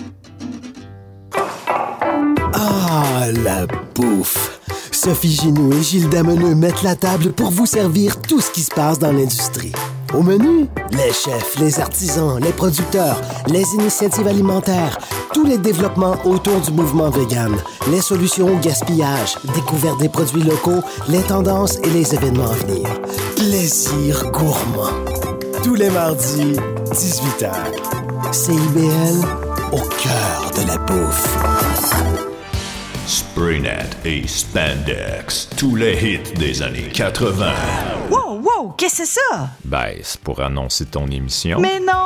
S7: Ah, la bouffe! Sophie Ginou et Gilles Dameneux mettent la table pour vous servir tout ce qui se passe dans l'industrie. Au menu, les chefs, les artisans, les producteurs, les initiatives alimentaires, tous les développements autour du mouvement vegan, les solutions au gaspillage, découverte des produits locaux, les tendances et les événements à venir. Plaisir gourmand. Tous les mardis, 18h. CIBL, au cœur de la bouffe.
S8: Spraynet et Spandex, tous les hits des années 80.
S9: Wow, wow, qu'est-ce que c'est ça?
S8: Ben, c'est pour annoncer ton émission.
S9: Mais non,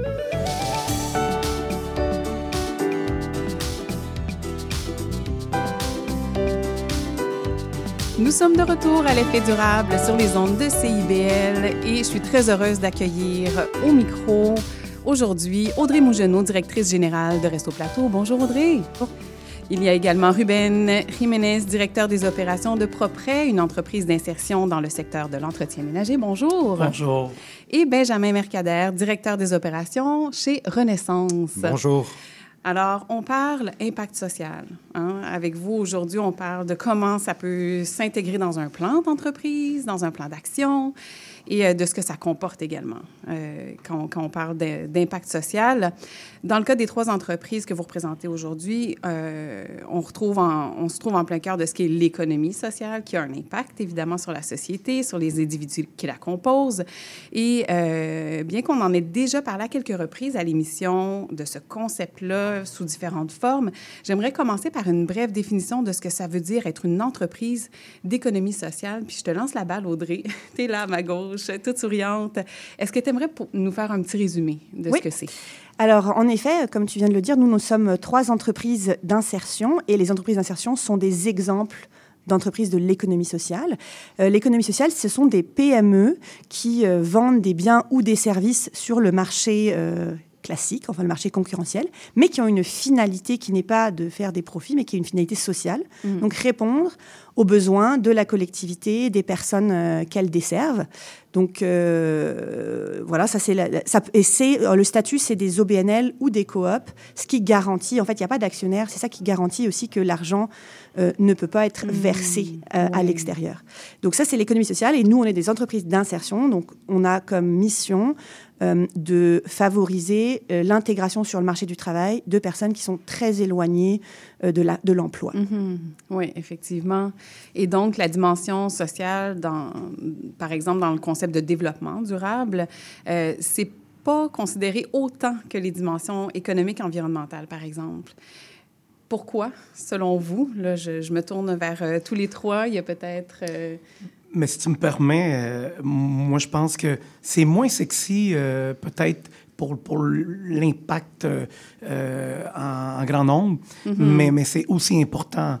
S3: Nous sommes de retour à l'effet durable sur les ondes de CIBL et je suis très heureuse d'accueillir au micro aujourd'hui Audrey Mougenot, directrice générale de Resto Plateau. Bonjour Audrey. Il y a également Ruben Jiménez, directeur des opérations de Propret, une entreprise d'insertion dans le secteur de l'entretien ménager. Bonjour.
S10: Bonjour.
S3: Et Benjamin Mercader, directeur des opérations chez Renaissance.
S10: Bonjour.
S3: Alors, on parle impact social. Hein. Avec vous, aujourd'hui, on parle de comment ça peut s'intégrer dans un plan d'entreprise, dans un plan d'action et euh, de ce que ça comporte également euh, quand, quand, on parle d'impact social. Dans le cas des trois entreprises que vous représentez aujourd'hui, euh, on, retrouve on se trouve en plein cœur de ce qui est l'économie sociale, qui a un impact évidemment sur la société, sur les individus qui la composent. Et euh, bien qu'on en ait déjà parlé à quelques reprises à l'émission de ce concept-là sous différentes formes, j'aimerais commencer par une brève définition de ce que ça veut dire être une entreprise d'économie sociale. Puis je te lance la balle, Audrey. *laughs* tu es là à ma gauche, toute souriante. Est-ce que tu aimerais nous faire un petit résumé de ce que c'est?
S10: Alors, en effet, comme tu viens de le dire, nous, nous sommes trois entreprises d'insertion et les entreprises d'insertion sont des exemples d'entreprises de l'économie sociale. Euh, l'économie sociale, ce sont des PME qui euh, vendent des biens ou des services sur le marché euh, classique, enfin le marché concurrentiel, mais qui ont une finalité qui n'est pas de faire des profits, mais qui est une finalité sociale. Mmh. Donc répondre aux besoins de la collectivité, des personnes euh, qu'elles desservent. Donc euh, voilà, ça c'est et c'est euh, le statut, c'est des OBNL ou des coops, ce qui garantit. En fait, il n'y a pas d'actionnaire. C'est ça qui garantit aussi que l'argent ne peut pas être mmh. versé à l'extérieur. Donc ça, c'est l'économie sociale. Et nous, on est des entreprises d'insertion. Donc on a comme mission de favoriser euh, l'intégration sur le marché du travail de personnes qui sont très éloignées euh, de l'emploi.
S3: Mm-hmm. Oui, effectivement. Et donc, la dimension sociale, par exemple, dans le concept de développement durable, c'est pas considéré autant que les dimensions économiques et environnementales, par exemple. Pourquoi, selon vous? Là, je me tourne vers tous les trois. Il y a peut-être...
S11: Mais si tu me permets, euh, moi, je pense que c'est moins sexy, euh, peut-être, pour, pour l'impact euh, en, grand nombre, mm-hmm. mais, mais c'est aussi important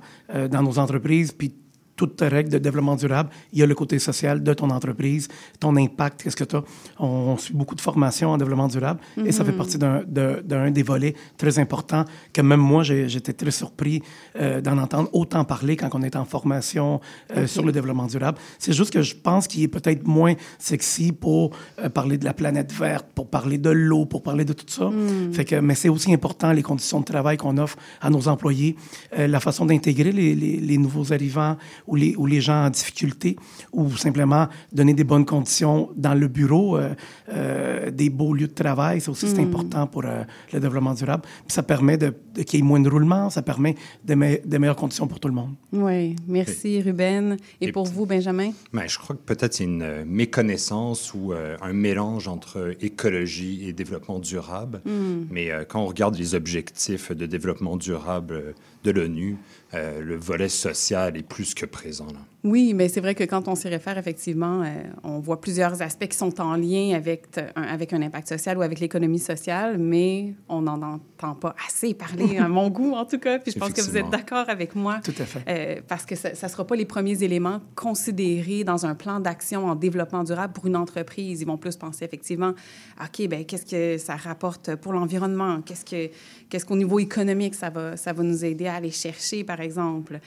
S11: dans nos entreprises. Puis toute règle de développement durable, il y a le côté social de ton entreprise, ton impact, qu'est-ce que tu as. On, suit beaucoup de formations en développement durable et ça fait partie d'un des volets très importants que même moi, j'étais très surpris euh, d'en entendre autant parler quand on est en formation euh, sur le développement durable. C'est juste que je pense qu'il est peut-être moins sexy pour euh, parler de la planète verte, pour parler de l'eau, pour parler de tout ça. Mhm. Fait que, mais c'est aussi important les conditions de travail qu'on offre à nos employés, la façon d'intégrer les, les, les nouveaux arrivants ou les, ou les gens en difficulté, ou simplement donner des bonnes conditions dans le bureau, euh, euh, des beaux lieux de travail. Ça aussi, c'est mm. important pour euh, le développement durable. Puis ça permet de, qu'il y ait moins de roulement, ça permet de, de, meilleures conditions pour tout le monde.
S3: Oui, merci Ruben. Et, pour vous, Benjamin?
S12: Ben, je crois que peut-être c'est une méconnaissance ou un mélange entre écologie et développement durable. Mm. Mais quand on regarde les objectifs de développement durable de l'ONU, le volet social est plus que présent. Là.
S3: Oui, mais c'est vrai que quand on s'y réfère, effectivement, euh, on voit plusieurs aspects qui sont en lien avec, un, avec un impact social ou avec l'économie sociale, mais on n'en entend pas assez parler, à mon *laughs* goût en tout cas. Puis je pense que vous êtes d'accord avec moi.
S11: Tout à fait.
S3: Euh, parce que ça ne sera pas les premiers éléments considérés dans un plan d'action en développement durable pour une entreprise. Ils vont plus penser effectivement, OK, ben qu'est-ce que ça rapporte pour l'environnement? Qu'est-ce que qu'est-ce qu'au niveau économique, ça va, ça va nous aider à aller chercher, par exemple.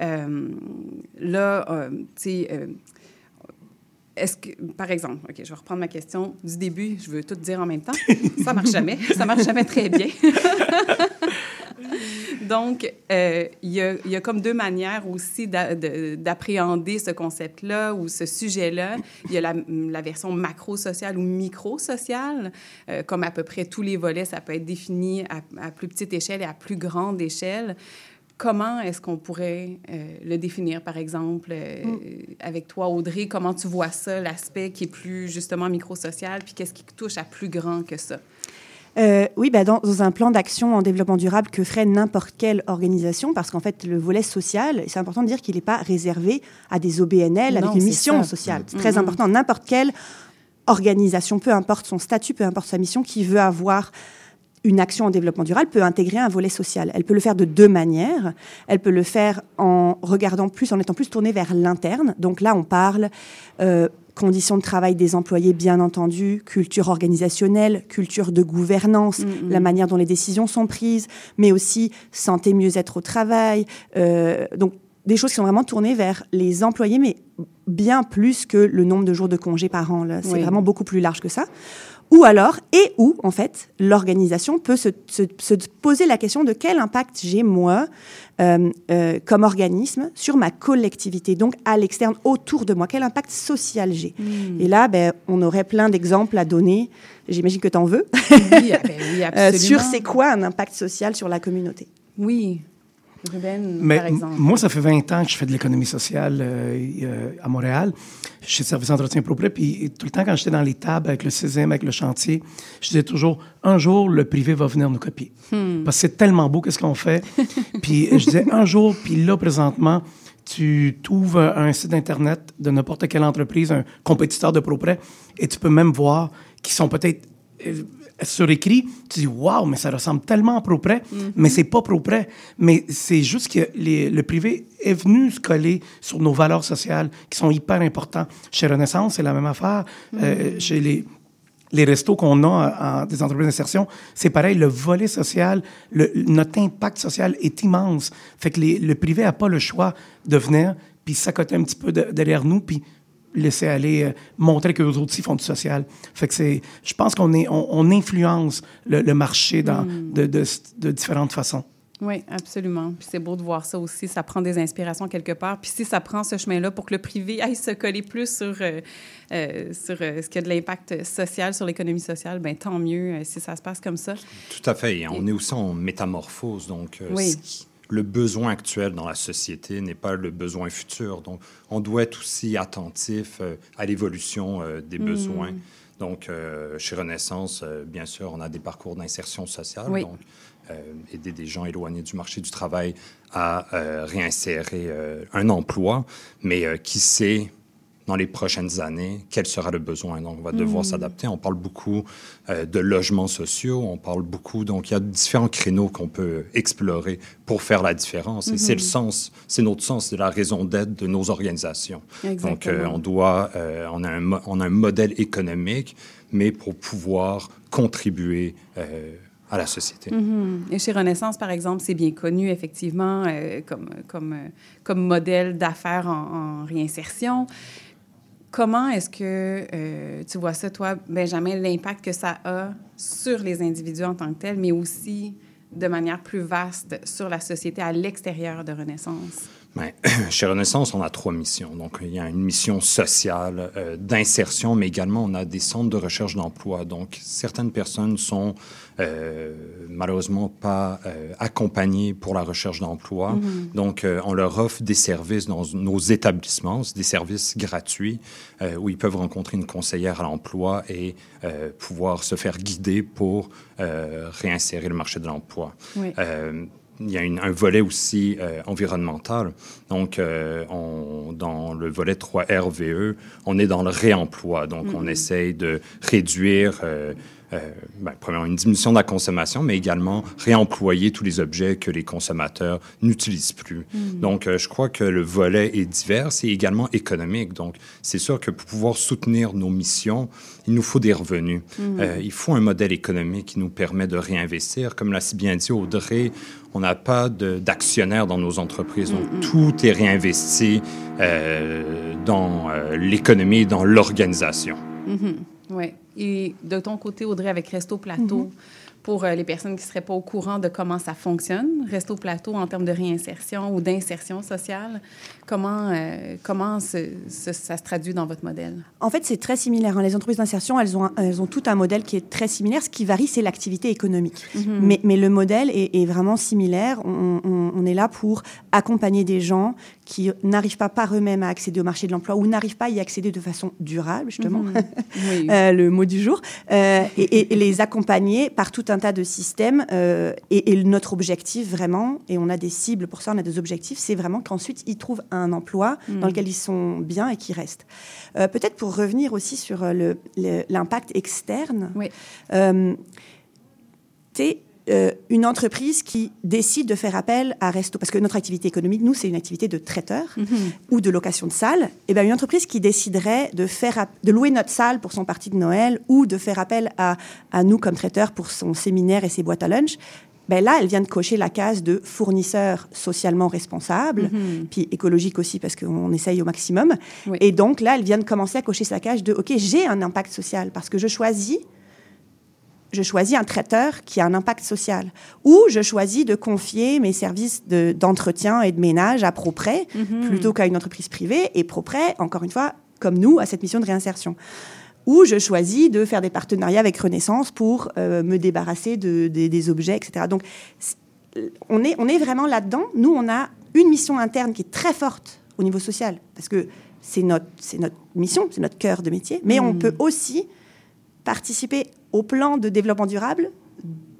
S3: Euh, là, euh, tu sais, euh, par exemple, OK, je vais reprendre ma question du début, je veux tout dire en même temps. Ça marche jamais. *laughs* Ça marche jamais très bien. *laughs* Donc, il y, a, comme deux manières aussi d'appréhender ce concept-là ou ce sujet-là. Il y a la, version macro-sociale ou micro-sociale, comme à peu près tous les volets, ça peut être défini à, plus petite échelle et à plus grande échelle. Comment est-ce qu'on pourrait euh, le définir, par exemple, euh, mm. avec toi, Audrey? Comment tu vois ça, l'aspect qui est plus justement microsocial, puis qu'est-ce qui touche à plus grand que ça?
S10: Euh, oui, bah dans, un plan d'action en développement durable que ferait n'importe quelle organisation, parce qu'en fait, le volet social, c'est important de dire qu'il n'est pas réservé à des OBNL avec une mission sociale. C'est très mm-hmm. important. N'importe quelle organisation, peu importe son statut, peu importe sa mission, qui veut avoir une action en développement durable peut intégrer un volet social. Elle peut le faire de deux manières. Elle peut le faire en regardant plus, en étant plus tournée vers l'interne. Donc là, on parle euh, conditions de travail des employés, bien entendu, culture organisationnelle, culture de gouvernance, mm, mm. la manière dont les décisions sont prises, mais aussi santé, mieux-être au travail. Euh, donc des choses qui sont vraiment tournées vers les employés, mais bien plus que le nombre de jours de congés par an. C'est vraiment beaucoup plus large que ça ou alors, et où, en fait, l'organisation peut se, se, se, poser la question de quel impact j'ai, moi, euh, euh, comme organisme, sur ma collectivité, donc à l'externe, autour de moi, quel impact social j'ai? Mm. Et là, ben, on aurait plein d'exemples à donner, j'imagine que tu en veux,
S3: oui, ben oui, *laughs*
S10: euh, sur c'est quoi un impact social sur la communauté?
S3: Oui, Ruben,
S11: Mais
S3: par exemple.
S11: Moi, ça fait 20 ans que je fais de l'économie sociale euh, euh, à Montréal. Je suis service d'entretien propre. Puis tout le temps, quand j'étais dans les tables avec le CESEM, avec le chantier, je disais toujours un jour, le privé va venir nous copier.
S3: Hmm.
S11: Parce que c'est tellement beau, qu'est-ce qu'on fait? *laughs* puis je disais un jour, puis là, présentement, tu trouves un site Internet de n'importe quelle entreprise, un compétiteur de ProPrès, et tu peux même voir qui sont peut-être euh, sur écrit, tu dis waouh, mais ça ressemble tellement à ProPrès,
S3: Mhm.
S11: mais c'est pas ProPrès. Mais c'est juste que les- le privé est venu se coller sur nos valeurs sociales qui sont hyper importantes. Chez Renaissance, c'est la même affaire. Euh, chez les les restos qu'on a en, des entreprises d'insertion, c'est pareil, le volet social, le- notre impact social est immense. Fait que les- le privé n'a pas le choix de venir puis s'accoter un petit peu de- derrière nous puis laisser aller, euh, montrer que les autres aussi font du social. Fait que c'est, je pense qu'on est, on, on influence le, le marché dans,
S3: Mm.
S11: de, de, de différentes façons.
S3: Oui, absolument. Puis c'est beau de voir ça aussi. Ça prend des inspirations quelque part. Puis si ça prend ce chemin-là pour que le privé aille se coller plus sur, euh, euh, sur euh, ce qui a de l'impact social sur l'économie sociale, ben tant mieux euh, si ça se passe comme ça.
S12: Tout à fait. Et on est aussi en métamorphose. Donc, euh,
S3: Oui.
S12: ce qui- le besoin actuel dans la société n'est pas le besoin futur. Donc, on doit être aussi attentif euh, à l'évolution euh, des
S3: Mm.
S12: besoins. Donc, euh, chez Renaissance, bien sûr, on a des parcours d'insertion sociale.
S3: Oui.
S12: Donc, aider des gens éloignés du marché du travail à réinsérer un emploi. Mais qui sait, dans les prochaines années, quel sera le besoin? Donc, on va devoir
S3: Mm.
S12: s'adapter. On parle beaucoup euh, de logements sociaux, on parle beaucoup, donc il y a différents créneaux qu'on peut explorer pour faire la différence. Et c'est le
S3: Mhm.
S12: sens, c'est notre sens, c'est la raison d'être de nos organisations. Donc, euh, on doit, euh, on, a un, on a un modèle économique, mais pour pouvoir contribuer à la société.
S3: Mhm. Et chez Renaissance, par exemple, c'est bien connu, effectivement, euh, comme, comme, euh, comme modèle d'affaires en, en réinsertion. Comment est-ce que euh, tu vois ça, toi, Benjamin, l'impact que ça a sur les individus en tant que tels, mais aussi de manière plus vaste sur la société à l'extérieur de Renaissance?
S12: Ben, *clears throat* chez Renaissance, on a trois missions. Donc, il y a une mission sociale euh, d'insertion, mais également on a des centres de recherche d'emploi. Donc, certaines personnes sont euh, malheureusement pas euh, accompagnées pour la recherche d'emploi.
S13: Mhm.
S12: Donc, on leur offre des services dans nos établissements, des services gratuits où ils peuvent rencontrer une conseillère à l'emploi et pouvoir se faire guider pour réinsérer le marché de l'emploi.
S3: Oui.
S12: Il y a une- un volet aussi euh, environnemental. Donc, euh, on- dans le volet 3 RVE, on est dans le réemploi. Donc, on
S13: Mhm.
S12: essaye de réduire, euh, ben, premièrement, une diminution de la consommation, mais également réemployer tous les objets que les consommateurs n'utilisent plus.
S13: Mhm.
S12: Donc, euh, je crois que le volet est divers et également économique. Donc, c'est sûr que pour pouvoir soutenir nos missions, il nous faut des revenus.
S13: Mhm.
S12: Euh, il faut un modèle économique qui nous permet de réinvestir. Comme l'a si bien dit Audrey, on n'a pas d'actionnaires dans nos entreprises. Donc,
S3: Mm-hmm.
S12: tout est réinvesti euh, dans euh, l'économie dans l'organisation.
S3: Oui. Et de ton côté, Audrey, avec Resto Plateau, pour euh, les personnes qui ne seraient pas au courant de comment ça fonctionne, Resto Plateau en termes de réinsertion ou d'insertion sociale, comment, euh, comment ça se traduit dans votre modèle?
S10: En fait, c'est très similaire. hein. Les entreprises d'insertion, elles ont, elles ont tout un modèle qui est très similaire. Ce qui varie, c'est l'activité économique.
S3: Mhm.
S10: mais, mais le modèle est, est vraiment similaire. On, on- on est là pour accompagner des gens qui n'arrivent pas par eux-mêmes à accéder au marché de l'emploi ou n'arrivent pas à y accéder de façon durable, justement.
S3: Mhm. *laughs* Oui.
S10: Euh, le mot du jour. Euh, et, les accompagner par tout un tas de systèmes. euh, et, et notre objectif, vraiment, et on a des cibles pour ça, on a des objectifs, c'est vraiment qu'ensuite, ils trouvent un emploi
S3: Mhm.
S10: dans lequel ils sont bien et qu'ils restent. Peut-être pour revenir aussi sur le- le- l'impact externe. Euh, t'es, euh, une entreprise qui décide de faire appel à Resto, parce que notre activité économique, nous, c'est une activité de traiteur ou de location de salle, et bien une entreprise qui déciderait de, faire de louer notre salle pour son parti de Noël ou de faire appel à, à nous comme traiteur pour son séminaire et ses boîtes à lunch, ben là, elle vient de cocher la case de fournisseur socialement responsable,
S3: Mhm.
S10: puis écologique aussi parce qu'on essaye au maximum. Et donc là, elle vient de commencer à cocher sa case de OK, j'ai un impact social parce que je choisis je choisis un traiteur qui a un impact social. Ou je choisis de confier mes services de- d'entretien et de ménage à ProPrêt
S3: Mhm.
S10: plutôt qu'à une entreprise privée. Et ProPrêt, encore une fois, comme nous, a cette mission de réinsertion. Ou je choisis de faire des partenariats avec Renaissance pour euh, me débarrasser de, des- des objets, etc. Donc, on est, on est vraiment là-dedans. Nous, on a une mission interne qui est très forte au niveau social, parce que c'est notre, notre mission, c'est notre cœur de métier. Mais on
S3: Mm.
S10: peut aussi participer au plan de développement durable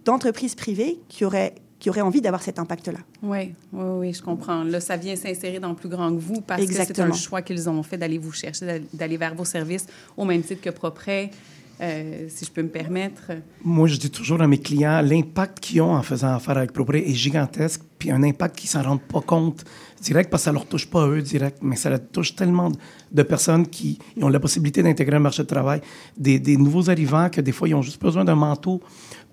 S10: d'entreprises privées qui auraient, qui auraient envie d'avoir cet impact-là.
S3: Oui, oui, oui, je comprends. Là, ça vient s'insérer dans plus grand que vous parce que c'est un choix qu'ils ont fait d'aller vous chercher, d'aller- vers vos services au même titre que Propré, euh, si je peux me permettre.
S11: Moi, je dis toujours à mes clients, l'impact qu'ils ont en faisant affaire avec Propré est gigantesque, puis un impact qu'ils s'en rendent pas compte direct parce que ça leur touche pas eux direct, mais ça touche tellement de personnes qui ont la possibilité d'intégrer le marché de travail, des, des nouveaux arrivants que des fois ils ont juste besoin d'un manteau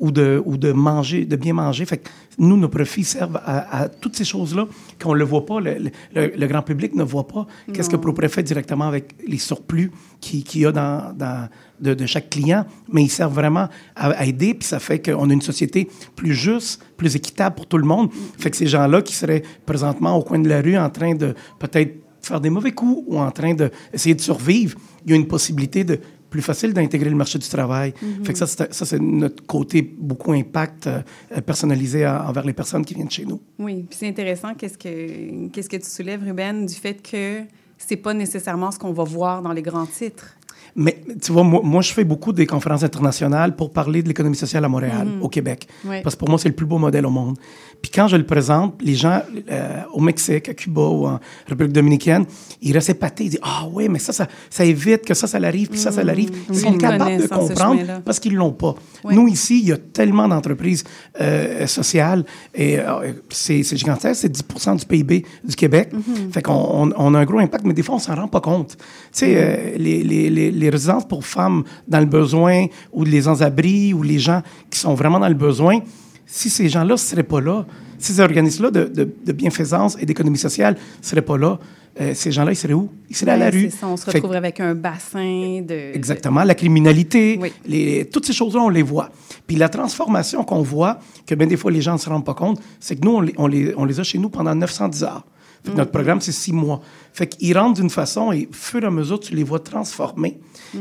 S11: ou de, ou de manger, de bien manger. Fait que nous, nos profits servent à, à toutes ces choses-là qu'on ne le voit pas, le, le- le grand public ne voit pas. Qu'est-ce que. Propré fait directement avec les surplus qu'il qu'il y a dans, dans- de, de chaque client, mais ils servent vraiment à, à aider, puis ça fait qu'on a une société plus juste, plus équitable pour tout le monde. Fait que ces gens-là qui seraient présentement au coin de la rue en train de peut-être faire des mauvais coups ou en train d'essayer de survivre, il y a une possibilité de plus facile d'intégrer le marché du travail.
S3: Mhm.
S11: Fait que ça, c'est ça, c'est notre côté beaucoup impact euh, personnalisé à- envers les personnes qui viennent chez nous.
S3: Oui, puis c'est intéressant qu'est-ce que, qu'est-ce que tu soulèves, Ruben, du fait que c'est pas nécessairement ce qu'on va voir dans les grands titres?
S11: Mais tu vois, moi, moi, je fais beaucoup des conférences internationales pour parler de l'économie sociale à Montréal,
S3: Mhm.
S11: au Québec. Parce que pour moi, c'est le plus beau modèle au monde. Puis quand je le présente, les gens euh, au Mexique, à Cuba ou en République dominicaine, ils restent épatés. Ils disent Ah oui, mais ça, ça, ça évite que ça, ça l'arrive, puis ça, ça l'arrive. Ils sont capables de comprendre parce qu'ils ne l'ont pas. Nous, ici, il y a tellement d'entreprises euh, sociales et euh, c'est gigantesque, c'est 10% du PIB du Québec.
S3: Mhm.
S11: Fait qu'on on, on a un gros impact, mais des fois, on s'en rend pas compte. Tu sais, les, les, les, les résidences pour femmes dans le besoin ou les sans-abri ou les gens qui sont vraiment dans le besoin, si ces gens-là ne seraient pas là, si ces organismes-là de, de, de bienfaisance et d'économie sociale ne seraient pas là, euh, ces gens-là, ils seraient où? Ils seraient à la rue.
S3: ça, on se retrouverait avec un bassin de...
S11: Exactement. La criminalité, les, toutes ces choses-là, on les voit. Puis la transformation qu'on voit, que bien des fois les gens ne se rendent pas compte, c'est que nous, on les, on les, on les a chez nous pendant 910 heures. Fait Notre programme, c'est six mois. Fait qu'ils rentrent d'une façon et, au fur et à mesure, tu les vois transformer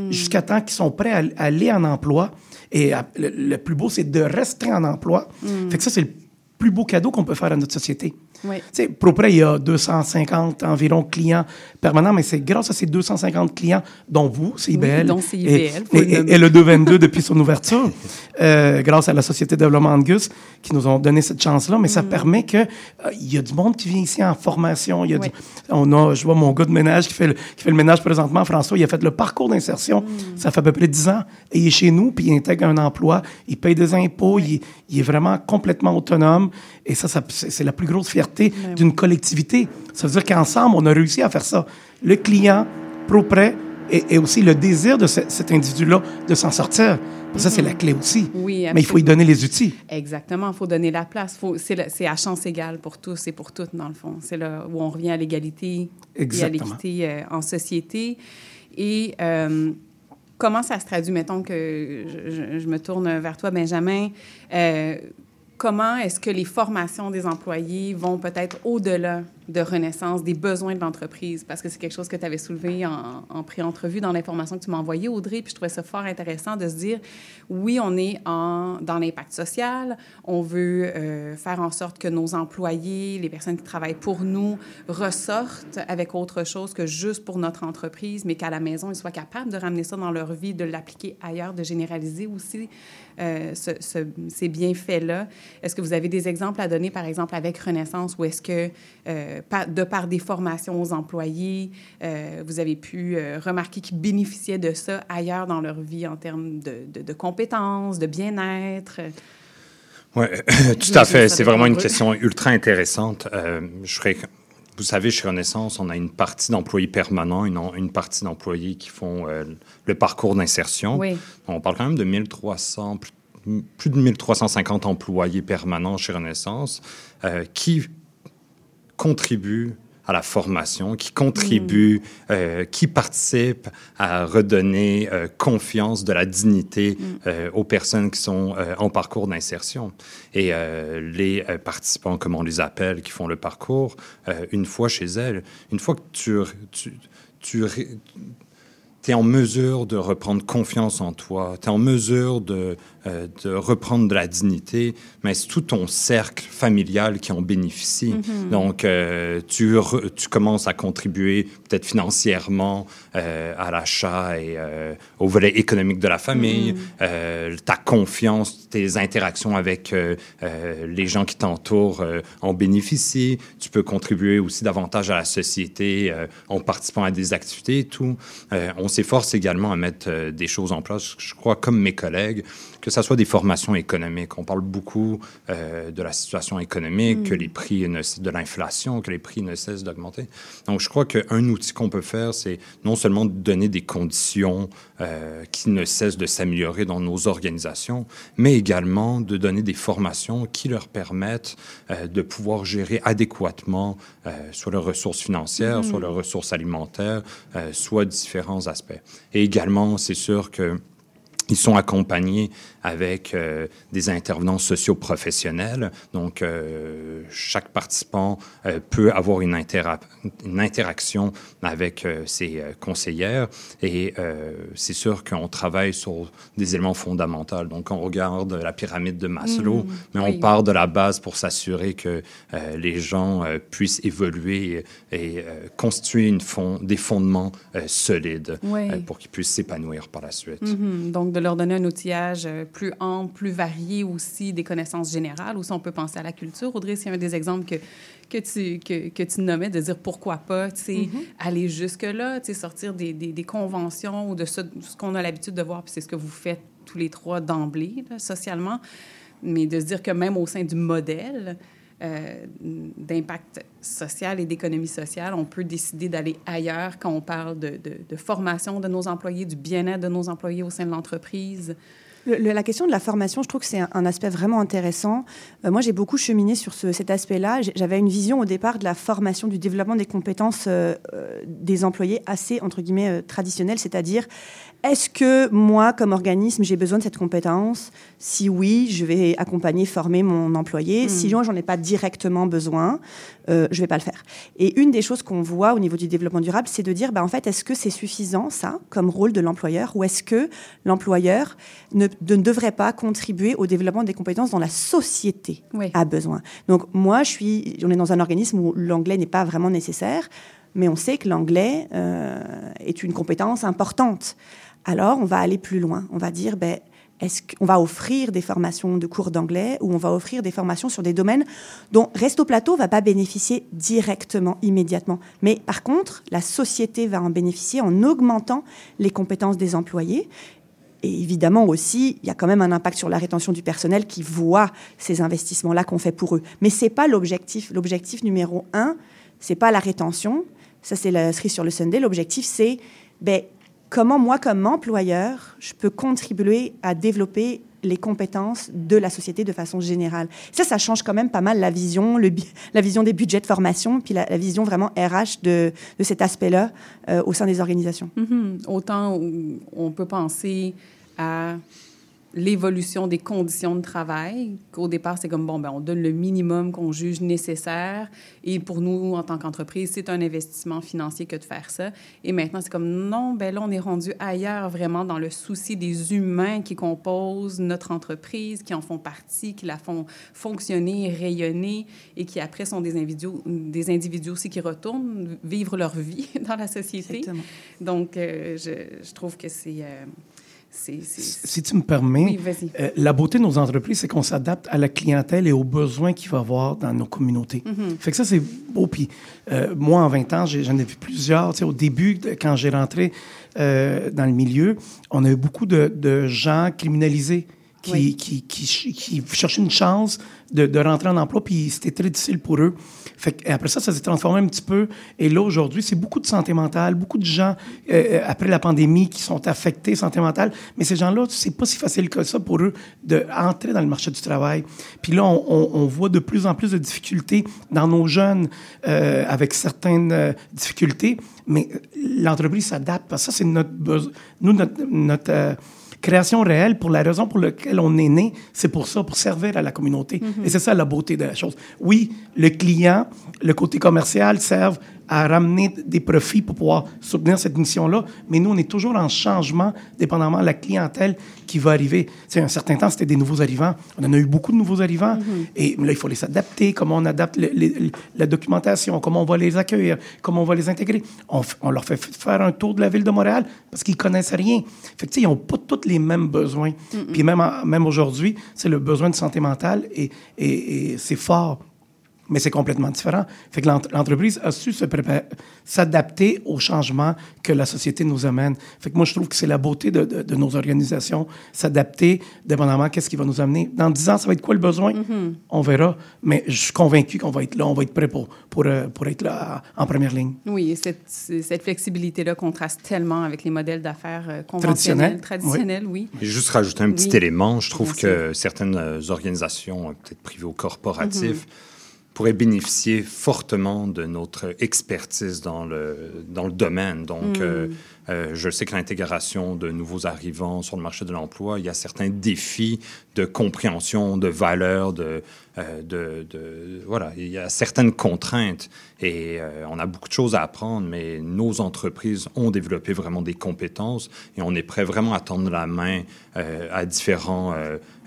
S11: jusqu'à temps qu'ils sont prêts à, aller en emploi. Et le, le plus beau, c'est de rester en emploi. Fait que ça, c'est le plus beau cadeau qu'on peut faire à notre société.
S3: Oui.
S11: Tu sais, il y a 250 environ clients permanents, mais c'est grâce à ces 250 clients, dont vous, CIBL,
S3: Oui, dont CIBL,
S11: et,
S3: le
S11: et-
S3: nommer.
S11: et le 222 depuis son ouverture, euh, grâce à la Société de développement Angus, qui nous ont donné cette chance-là, mais
S3: Mm.
S11: ça permet que euh, il y a du monde qui vient ici en formation. Y a du- on a, je vois mon gars de ménage qui fait, le, qui fait le ménage présentement, François, il a fait le parcours d'insertion.
S3: Mm.
S11: Ça fait à peu près 10 ans. Et il est chez nous, puis il intègre un emploi, il paye des impôts, il est vraiment complètement autonome. Et ça, ça c'est la plus grosse fierté
S3: Ben
S11: d'une collectivité. Ça veut dire qu'ensemble, on a réussi à faire ça. Le client, pro-prêt, et, et aussi le désir de ce- cet individu-là de s'en sortir. Ça, c'est la clé aussi.
S3: Oui,
S11: Mais il faut y donner les outils.
S3: Exactement, il faut donner la place. C'est, à chance égale pour tous et pour toutes, dans le fond. C'est là où on revient à l'égalité et à l'équité euh, en société. Et euh, comment ça se traduit, mettons que je, je- je me tourne vers toi, Benjamin, euh, comment est-ce que les formations des employés vont peut-être au-delà de renaissance des besoins de l'entreprise? Parce que c'est quelque chose que tu avais soulevé en, en pré-entrevue dans l'information que tu m'as envoyée, Audrey, puis je trouvais ça fort intéressant de se dire, oui, on est dans l'impact social, on veut euh, faire en sorte que nos employés, les personnes qui travaillent pour nous, ressortent avec autre chose que juste pour notre entreprise, mais qu'à la maison, ils soient capables de ramener ça dans leur vie, de l'appliquer ailleurs, de généraliser aussi euh, ce- ce- ces bienfaits-là. Est-ce que vous avez des exemples à donner, par exemple, avec Renaissance, ou est-ce que, euh, de par des formations aux employés, euh, vous avez pu euh, remarquer qu'ils bénéficiaient de ça ailleurs dans leur vie en termes de, de- de compétences, de bien-être?
S12: Oui, *laughs* tout à fait. C'est vraiment une question ultra intéressante. Euh, je serais, vous savez, chez Renaissance, on a une partie d'employés permanents, une, une partie d'employés qui font euh, le parcours d'insertion.
S3: Oui.
S12: On parle quand même de 1300, plus, plus de 1350 employés permanents chez Renaissance euh, qui contribuent à la formation, qui contribuent,
S5: Mm.
S12: euh, qui participent à redonner euh, confiance, de la dignité
S5: Mm.
S12: euh, aux personnes qui sont euh, en parcours d'insertion. Et les participants, comme on les appelle, qui font le parcours, une fois chez elles, une fois que tu, tu, tu tu es en mesure de reprendre confiance en toi, tu es en mesure de, euh, de reprendre de la dignité, mais c'est tout ton cercle familial qui en bénéficie.
S13: Mhm.
S12: Donc, euh, tu, re- tu commences à contribuer peut-être financièrement euh, à l'achat et au volet économique de la famille,
S13: Mhm.
S12: ta confiance, tes interactions avec les gens qui t'entourent en bénéficient. Tu peux contribuer aussi davantage à la société en participant à des activités et tout. On s'efforce également à mettre des choses en place, je crois, comme mes collègues, que ce soit des formations économiques. On parle beaucoup euh, de la situation économique,
S13: Mm.
S12: que les prix ne, de l'inflation, que les prix ne cessent d'augmenter. Donc, je crois qu'un outil qu'on peut faire, c'est non seulement de donner des conditions euh, qui ne cessent de s'améliorer dans nos organisations, mais également de donner des formations qui leur permettent euh, de pouvoir gérer adéquatement soit leurs ressources financières, soit leurs ressources alimentaires, soit différents aspects. Et également, c'est sûr que ils sont accompagnés avec euh, des intervenants socio-professionnels. Donc, euh, chaque participant euh, peut avoir une, intera- une interaction avec ses conseillères. Et c'est sûr qu'on travaille sur des éléments fondamentaux. Donc, on regarde la pyramide de Maslow,
S13: Mm,
S12: mais
S13: oui.
S12: on part de la base pour s'assurer que les gens puissent évoluer et, et, constituer une fond- des fondements solides
S3: Oui.
S12: pour qu'ils puissent s'épanouir par la suite.
S3: Mhm. Donc, de leur donner un outillage plus ample, plus varié aussi, des connaissances générales. Aussi, on peut penser à la culture. Audrey, a un des exemples que, que, tu, que, que tu nommais, de dire pourquoi pas, tu sais,
S10: Mhm.
S3: aller jusque-là, tu sais, sortir des, des, des conventions ou de ce, ce qu'on a l'habitude de voir, puis c'est ce que vous faites tous les trois d'emblée, socialement, mais de se dire que même au sein du modèle, euh, d'impact social et d'économie sociale, on peut décider d'aller ailleurs quand on parle de, de, de formation de nos employés, du bien-être de nos employés au sein de l'entreprise.
S10: Le- le- la question de la formation, je trouve que c'est un, un aspect vraiment intéressant. Euh, moi, j'ai beaucoup cheminé sur ce- cet aspect-là. J'avais une vision au départ de la formation, du développement des compétences euh, euh, des employés assez, entre guillemets, euh, traditionnelle, c'est-à-dire, est-ce que moi, comme organisme, j'ai besoin de cette compétence? Si oui, je vais accompagner, former mon employé.
S13: Mm.
S10: Si non, j'en ai pas directement besoin, euh, je vais pas le faire. Et une des choses qu'on voit au niveau du développement durable, c'est de dire, bah, en fait, est-ce que c'est suffisant, ça, comme rôle de l'employeur, ou est-ce que l'employeur ne, ne devrait pas contribuer au développement des compétences dont la société a besoin Donc, moi, je suis, on est dans un organisme où l'anglais n'est pas vraiment nécessaire, mais on sait que l'anglais euh, est une compétence importante. Alors, on va aller plus loin. On va dire, ben, est-ce qu'on va offrir des formations de cours d'anglais ou on va offrir des formations sur des domaines dont Resto Plateau va pas bénéficier directement, immédiatement. Mais par contre, la société va en bénéficier en augmentant les compétences des employés. Et évidemment aussi, il y a quand même un impact sur la rétention du personnel qui voit ces investissements-là qu'on fait pour eux. Mais c'est pas l'objectif. L'objectif numéro un, c'est pas la rétention. Ça, c'est la cerise sur le Sunday. L'objectif, c'est ben, comment moi, comme employeur, je peux contribuer à développer les compétences de la société de façon générale. Ça, ça change quand même pas mal la vision, *laughs* la vision des budgets de formation, puis la, vision vraiment RH de, de cet aspect-là euh, au sein des organisations.
S3: Mhm. Autant on peut penser à l'évolution des conditions de travail, qu'au départ, c'est comme, bon, ben, on donne le minimum qu'on juge nécessaire. Et pour nous, en tant qu'entreprise, c'est un investissement financier que de faire ça. Et maintenant, c'est comme, non, ben là, on est rendu ailleurs, vraiment, dans le souci des humains qui composent notre entreprise, qui en font partie, qui la font fonctionner, rayonner, et qui, après, sont des individus, des individus aussi qui retournent vivre leur vie *laughs* dans la société. Donc, euh, je, je trouve que c'est... euh,
S11: Si tu me permets,
S3: Oui,
S11: euh, la beauté de nos entreprises, c'est qu'on s'adapte à la clientèle et aux besoins qu'il va avoir dans nos communautés.
S3: Mhm.
S11: Fait que ça, c'est beau. Puis euh, moi, en 20 ans, j'en ai vu plusieurs. Tu sais, au début, quand j'ai rentré euh, dans le milieu, on a eu beaucoup de, de gens criminalisés qui,
S3: Oui.
S11: qui, qui, qui cherchaient une chance de, de rentrer en emploi, puis c'était très difficile pour eux. Fait que, après ça, ça s'est transformé un petit peu. Et là, aujourd'hui, c'est beaucoup de santé mentale, beaucoup de gens, euh, après la pandémie, qui sont affectés santé mentale. Mais ces gens-là, c'est pas si facile que ça pour eux d'entrer dans le marché du travail. Puis là, on, on- on voit de plus en plus de difficultés dans nos jeunes euh, avec certaines euh, difficultés. Mais euh, l'entreprise s'adapte. Ça, c'est notre besoin. Nous, notre, notre euh, création réelle, pour la raison pour laquelle on est né, c'est pour ça, pour servir à la communauté.
S13: Mhm.
S11: Et c'est ça la beauté de la chose. Oui, le client, le côté commercial servent à ramener des profits pour pouvoir soutenir cette mission-là, mais nous, on est toujours en changement, dépendamment de la clientèle qui va arriver. Tu sais, un certain temps, c'était des nouveaux arrivants. On en a eu beaucoup de nouveaux arrivants, et là, il faut les adapter, comment on adapte le- le- la documentation, comment on va les accueillir, comment on va les intégrer. On, leur fait faire un tour de la ville de Montréal parce qu'ils connaissent rien. Fait que, tu sais, ils n'ont pas tous les mêmes besoins.
S13: Mm-mm.
S11: Puis même, même aujourd'hui, c'est le besoin de santé mentale et, et, et c'est fort. Mais c'est complètement différent. Fait que l'ent- l'entreprise a su se préparer, s'adapter aux changements que la société nous amène. Fait que moi, je trouve que c'est la beauté de, de- de nos organisations, s'adapter dépendamment qu'est-ce qui va nous amener. Dans 10 ans, ça va être quoi le besoin?
S3: Mhm.
S11: On verra. Mais je suis convaincu qu'on va être là, on va être prêt pour, pour, euh, pour être là en première ligne.
S3: Oui, et cette, cette flexibilité-là contraste tellement avec les modèles d'affaires euh, conventionnels,
S11: Traditionnels,
S3: traditionnels, oui.
S12: Et juste rajouter un petit
S3: Oui.
S12: élément, je trouve que certaines euh, organisations, euh, peut-être privées ou corporatives, pourraient bénéficier fortement de notre expertise dans le, dans le domaine. Donc,
S13: Mm.
S12: euh, euh, je sais que l'intégration de nouveaux arrivants sur le marché de l'emploi, il y a certains défis de compréhension, de valeur, de, euh, voilà, il y a certaines contraintes et euh, on a beaucoup de choses à apprendre, mais nos entreprises ont développé vraiment des compétences et on est prêt vraiment à tendre la main à différents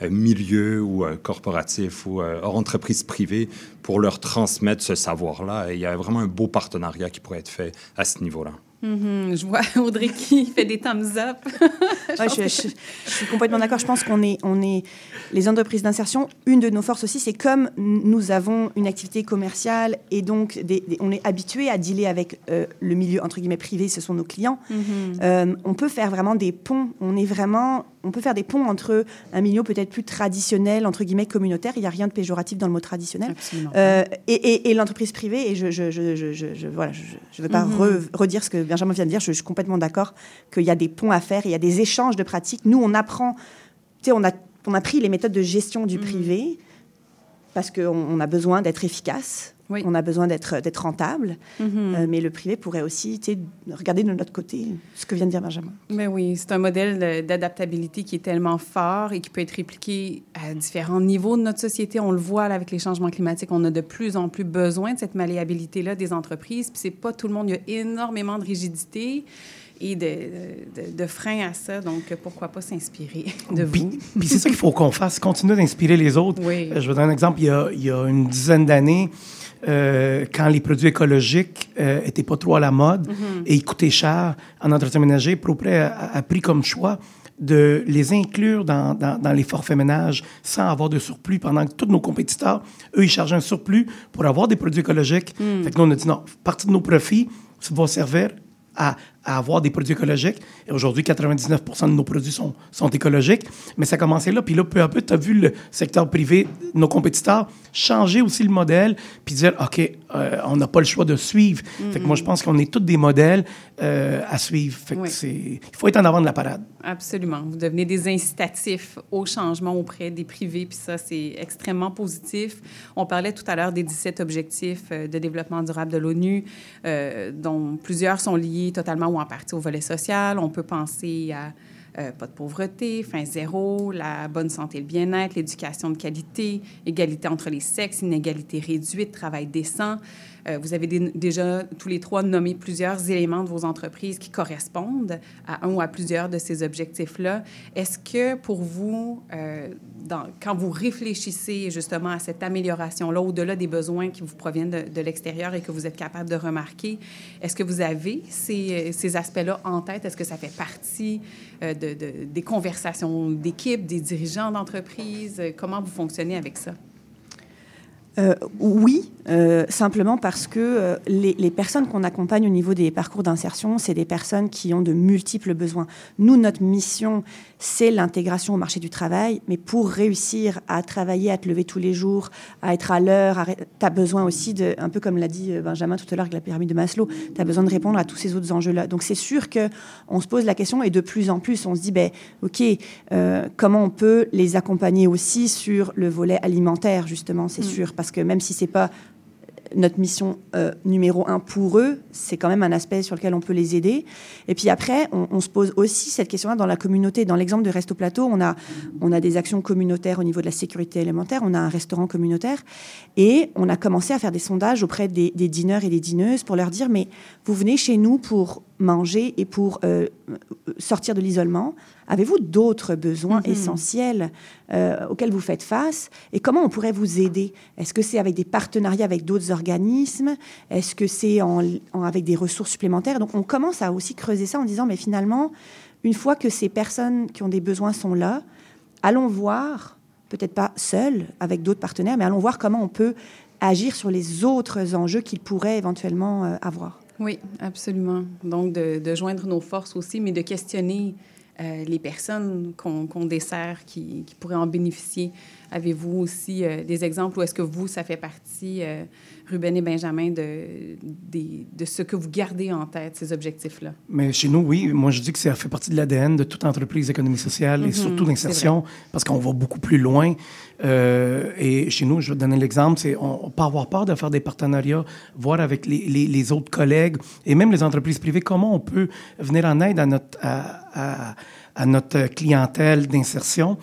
S12: milieux ou corporatifs ou entreprises privées pour leur transmettre ce savoir-là. Et il y a vraiment un beau partenariat qui pourrait être fait à ce niveau-là.
S3: Mhm, Je vois *laughs* Audrey qui fait des thumbs up. *laughs*
S10: Ouais, je, je- je suis complètement d'accord. Je pense qu'on est, on est les entreprises d'insertion. Une de nos forces aussi, c'est comme nous avons une activité commerciale et donc des- des- on est habitué à dealer avec euh, le milieu entre guillemets privé. Ce sont nos clients.
S3: Mhm.
S10: Euh, on peut faire vraiment des ponts. On est vraiment, on peut faire des ponts entre un milieu peut-être plus traditionnel entre guillemets communautaire. Il n'y a rien de péjoratif dans le mot traditionnel. Euh, et et- et l'entreprise privée. Et je, je, je, je, je- je- voilà, je, je vais pas
S3: Mhm.
S10: re- redire ce que Benjamin vient de dire. Je, suis complètement d'accord qu'il y a des ponts à faire. Il y a des échanges de pratiques. Nous, on apprend. Tu sais, on a, on a pris les méthodes de gestion du privé parce qu'on on a besoin d'être efficace. On a besoin d'être rentable.
S3: Mhm.
S10: Euh, mais le privé pourrait aussi tu sais, regarder de notre côté ce que vient de dire Benjamin.
S3: Mais oui, c'est un modèle d'adaptabilité qui est tellement fort et qui peut être répliqué à différents niveaux de notre société. On le voit là, avec les changements climatiques, on a de plus en plus besoin de cette malléabilité-là des entreprises. Puis c'est pas tout le monde, il y a énormément de rigidité et de, de, de freins à ça. Donc pourquoi pas s'inspirer de vous?
S11: Puis c'est ça qu'il faut qu'on fasse, continuer d'inspirer les autres.
S3: Oui.
S11: Euh, Je vais donner un exemple. Il y a, il y a une dizaine d'années, euh, quand les produits écologiques n'étaient pas trop à la mode
S13: Mhm.
S11: et ils coûtaient cher en entretien ménager, Propré a, a pris comme choix de les inclure dans, dans, dans les forfaits ménages sans avoir de surplus pendant que tous nos compétiteurs, eux, ils chargeaient un surplus pour avoir des produits écologiques.
S13: Mm.
S11: Fait que nous, on a dit non, partie de nos profits va servir à, à avoir des produits écologiques. Et aujourd'hui, 99% de nos produits sont, sont écologiques. Mais ça a commencé là. Puis là, peu à peu, tu as vu le secteur privé, nos compétiteurs, changer aussi le modèle, puis dire, OK, euh, on n'a pas le choix de suivre. Fait que moi, je pense qu'on est tous des modèles euh, à suivre. Fait que
S3: Oui.
S11: c'est... Il faut être en avant de la parade.
S3: Absolument. Vous devenez des incitatifs au changement auprès des privés, puis ça, c'est extrêmement positif. On parlait tout à l'heure des 17 objectifs euh, de développement durable de l'ONU, euh, dont plusieurs sont liés totalement en partie au volet social. On peut penser à euh, pas de pauvreté, fin zéro, la bonne santé et le bien-être, l'éducation de qualité, égalité entre les sexes, inégalité réduite, travail décent. Euh, vous avez dé- déjà tous les trois nommé plusieurs éléments de vos entreprises qui correspondent à un ou à plusieurs de ces objectifs-là. Est-ce que pour vous, euh, quand vous réfléchissez justement à cette amélioration-là, au-delà des besoins qui vous proviennent de, l'extérieur et que vous êtes capable de remarquer, est-ce que vous avez ces, aspects-là en tête? Est-ce que ça fait partie euh, de, de- des conversations d'équipe, des dirigeants d'entreprise? Comment vous fonctionnez avec ça?
S10: Euh, oui, euh, simplement parce que euh, les, les personnes qu'on accompagne au niveau des parcours d'insertion, c'est des personnes qui ont de multiples besoins. Nous, notre mission, c'est l'intégration au marché du travail, mais pour réussir à travailler, à te lever tous les jours, à être à l'heure, tu as besoin aussi de, un peu comme l'a dit Benjamin tout à l'heure avec la pyramide de Maslow, tu as besoin de répondre à tous ces autres enjeux-là. Donc c'est sûr qu'on se pose la question et de plus en plus, on se dit, ben, OK, comment on peut les accompagner aussi sur le volet alimentaire, justement, c'est
S5: Mm.
S10: sûr, parce que même si c'est pas notre mission euh, numéro un pour eux, c'est quand même un aspect sur lequel on peut les aider. Et puis après, on, on se pose aussi cette question-là dans la communauté. Dans l'exemple de Resto Plateau, on a, on a des actions communautaires au niveau de la sécurité alimentaire, on a un restaurant communautaire, et on a commencé à faire des sondages auprès des, des dîneurs et des dîneuses pour leur dire, mais vous venez chez nous pour manger et pour euh, sortir de l'isolement. Avez-vous d'autres besoins
S5: Mhm.
S10: essentiels euh, auxquels vous faites face et comment on pourrait vous aider? Est-ce que c'est avec des partenariats avec d'autres organismes? Est-ce que c'est en, en- avec des ressources supplémentaires? Donc on commence à aussi creuser ça en disant mais finalement, une fois que ces personnes qui ont des besoins sont là, allons voir, peut-être pas seuls, avec d'autres partenaires, mais allons voir comment on peut agir sur les autres enjeux qu'ils pourraient éventuellement euh, avoir.
S3: Oui, absolument. Donc, de, joindre nos forces aussi, mais de questionner euh, les personnes qu'on dessert qui pourraient en bénéficier. Avez-vous aussi euh, des exemples ou est-ce que vous, ça fait partie, euh, Ruben et Benjamin, de, ce que vous gardez en tête, ces objectifs-là?
S11: Mais chez nous, oui, moi je dis que ça fait partie de l'ADN de toute entreprise d'économie sociale
S3: Mhm,
S11: et surtout
S3: c'est
S11: d'insertion, parce qu'on va beaucoup plus loin. Euh, et chez nous, je vais te donner l'exemple, c'est on, on pas avoir peur de faire des partenariats, voir avec les, les- les autres collègues et même les entreprises privées comment on peut venir en aide à notre, à, à- à notre clientèle d'insertion.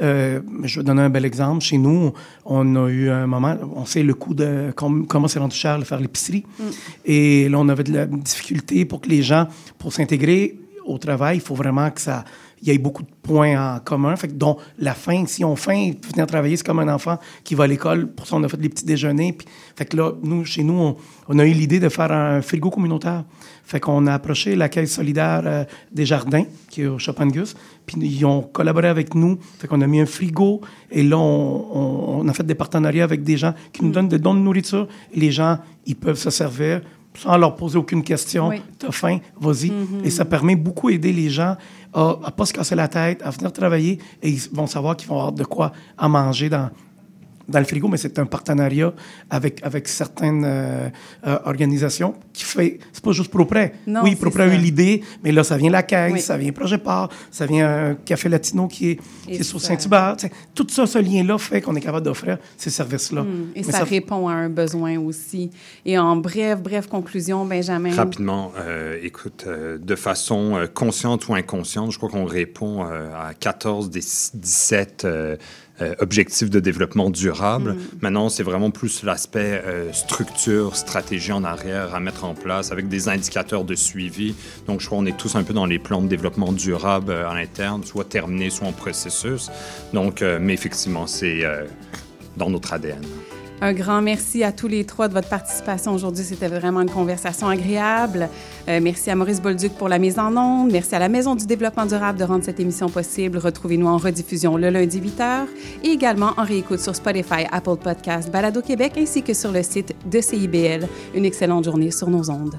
S11: Euh, je vais donner un bel exemple. Chez nous, on a eu un moment, on sait le coût de com- comment c'est rendu cher de faire l'épicerie. Et là, on avait de la difficulté pour que les gens, pour s'intégrer au travail, il faut vraiment que ça, il y ait beaucoup de points en commun. Fait que, dont la faim, si on faim, venir travailler, c'est comme un enfant qui va à l'école. Pour ça, on a fait des petits déjeuners. Puis, fait que là, nous, chez nous, on, on a eu l'idée de faire un frigo communautaire. Fait qu'on a approché la Caisse solidaire euh, des Jardins, qui est au Chopangus. Puis ils ont collaboré avec nous. Fait qu'on a mis un frigo. Et là, on, on- on a fait des partenariats avec des gens qui nous donnent des dons de nourriture. Et les gens, ils peuvent se servir sans leur poser aucune question.
S3: Oui.
S11: T'as faim, vas-y.
S3: Mhm.
S11: Et ça permet beaucoup d'aider les gens à ne pas se casser la tête, à venir travailler et ils vont savoir qu'ils vont avoir de quoi à manger dans, dans le frigo, mais c'est un partenariat avec, avec certaines euh, euh, organisations qui fait. C'est pas juste ProPrès.
S3: Non,
S11: oui, ProPrès a eu l'idée, mais là, ça vient la caisse,
S3: Oui.
S11: ça vient Projet Part, ça vient euh, Café Latino qui est, qui est sur Saint-Hubert. Tout ça, ce lien-là fait qu'on est capable d'offrir ces services-là.
S3: Hmm. Et
S11: Mais
S3: ça, répond à un besoin aussi. Et en bref, bref conclusion, Benjamin.
S12: Rapidement, euh, écoute, euh, de façon consciente ou inconsciente, je crois qu'on répond euh, à 14 des 17 euh, objectifs de développement durable.
S13: Mm.
S12: Maintenant, c'est vraiment plus l'aspect euh, structure, stratégie en arrière à mettre en place avec des indicateurs de suivi. Donc, je crois qu'on est tous un peu dans les plans de développement durable euh, à l'interne, soit terminés, soit en processus. Donc, mais effectivement, c'est dans notre ADN.
S3: Un grand merci à tous les trois de votre participation aujourd'hui. C'était vraiment une conversation agréable. Euh, merci à Maurice Bolduc pour la mise en onde. Merci à la Maison du développement durable de rendre cette émission possible. Retrouvez-nous en rediffusion le lundi 8h et également en réécoute sur Spotify, Apple Podcast, Balado Québec ainsi que sur le site de CIBL. Une excellente journée sur nos ondes.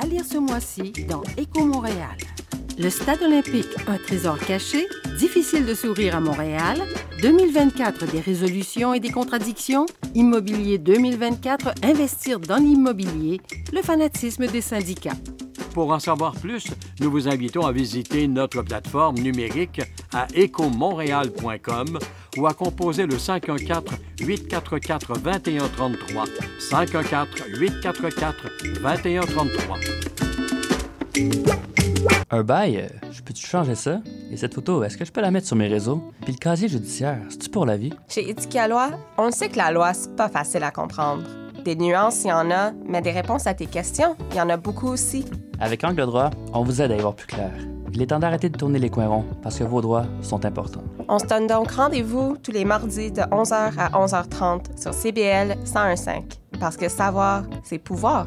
S14: À lire ce mois-ci dans Éco Montréal. Le Stade olympique, un trésor caché, difficile de sourire à Montréal, 2024 des résolutions et des contradictions, Immobilier 2024, investir dans l'immobilier, le fanatisme des syndicats.
S13: Pour en savoir plus, nous vous invitons à visiter notre plateforme numérique à écomontréal.com ou à composer le 514-844-2133. 514-844-2133.
S15: Un bail, euh, je peux-tu changer ça? Et cette photo, est-ce que je peux la mettre sur mes réseaux? Puis le casier judiciaire, c'est-tu pour la vie?
S16: Chez Éthique à loi, on sait que la loi, c'est pas facile à comprendre. Des nuances, il y en a, mais des réponses à tes questions, il y en a beaucoup aussi.
S15: Avec Angle droit, on vous aide à y voir plus clair. Il est temps d'arrêter de tourner les coins ronds parce que vos droits sont importants.
S16: On se donne donc rendez-vous tous les mardis de 11h à 11h30 sur CBL 101.5. Parce que savoir, c'est pouvoir.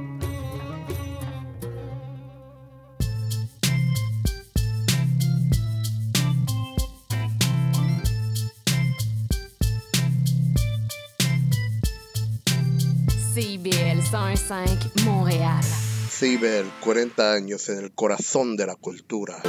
S17: 101.5 Montréal.
S18: CIBEL, 40 años en el corazón de la cultura.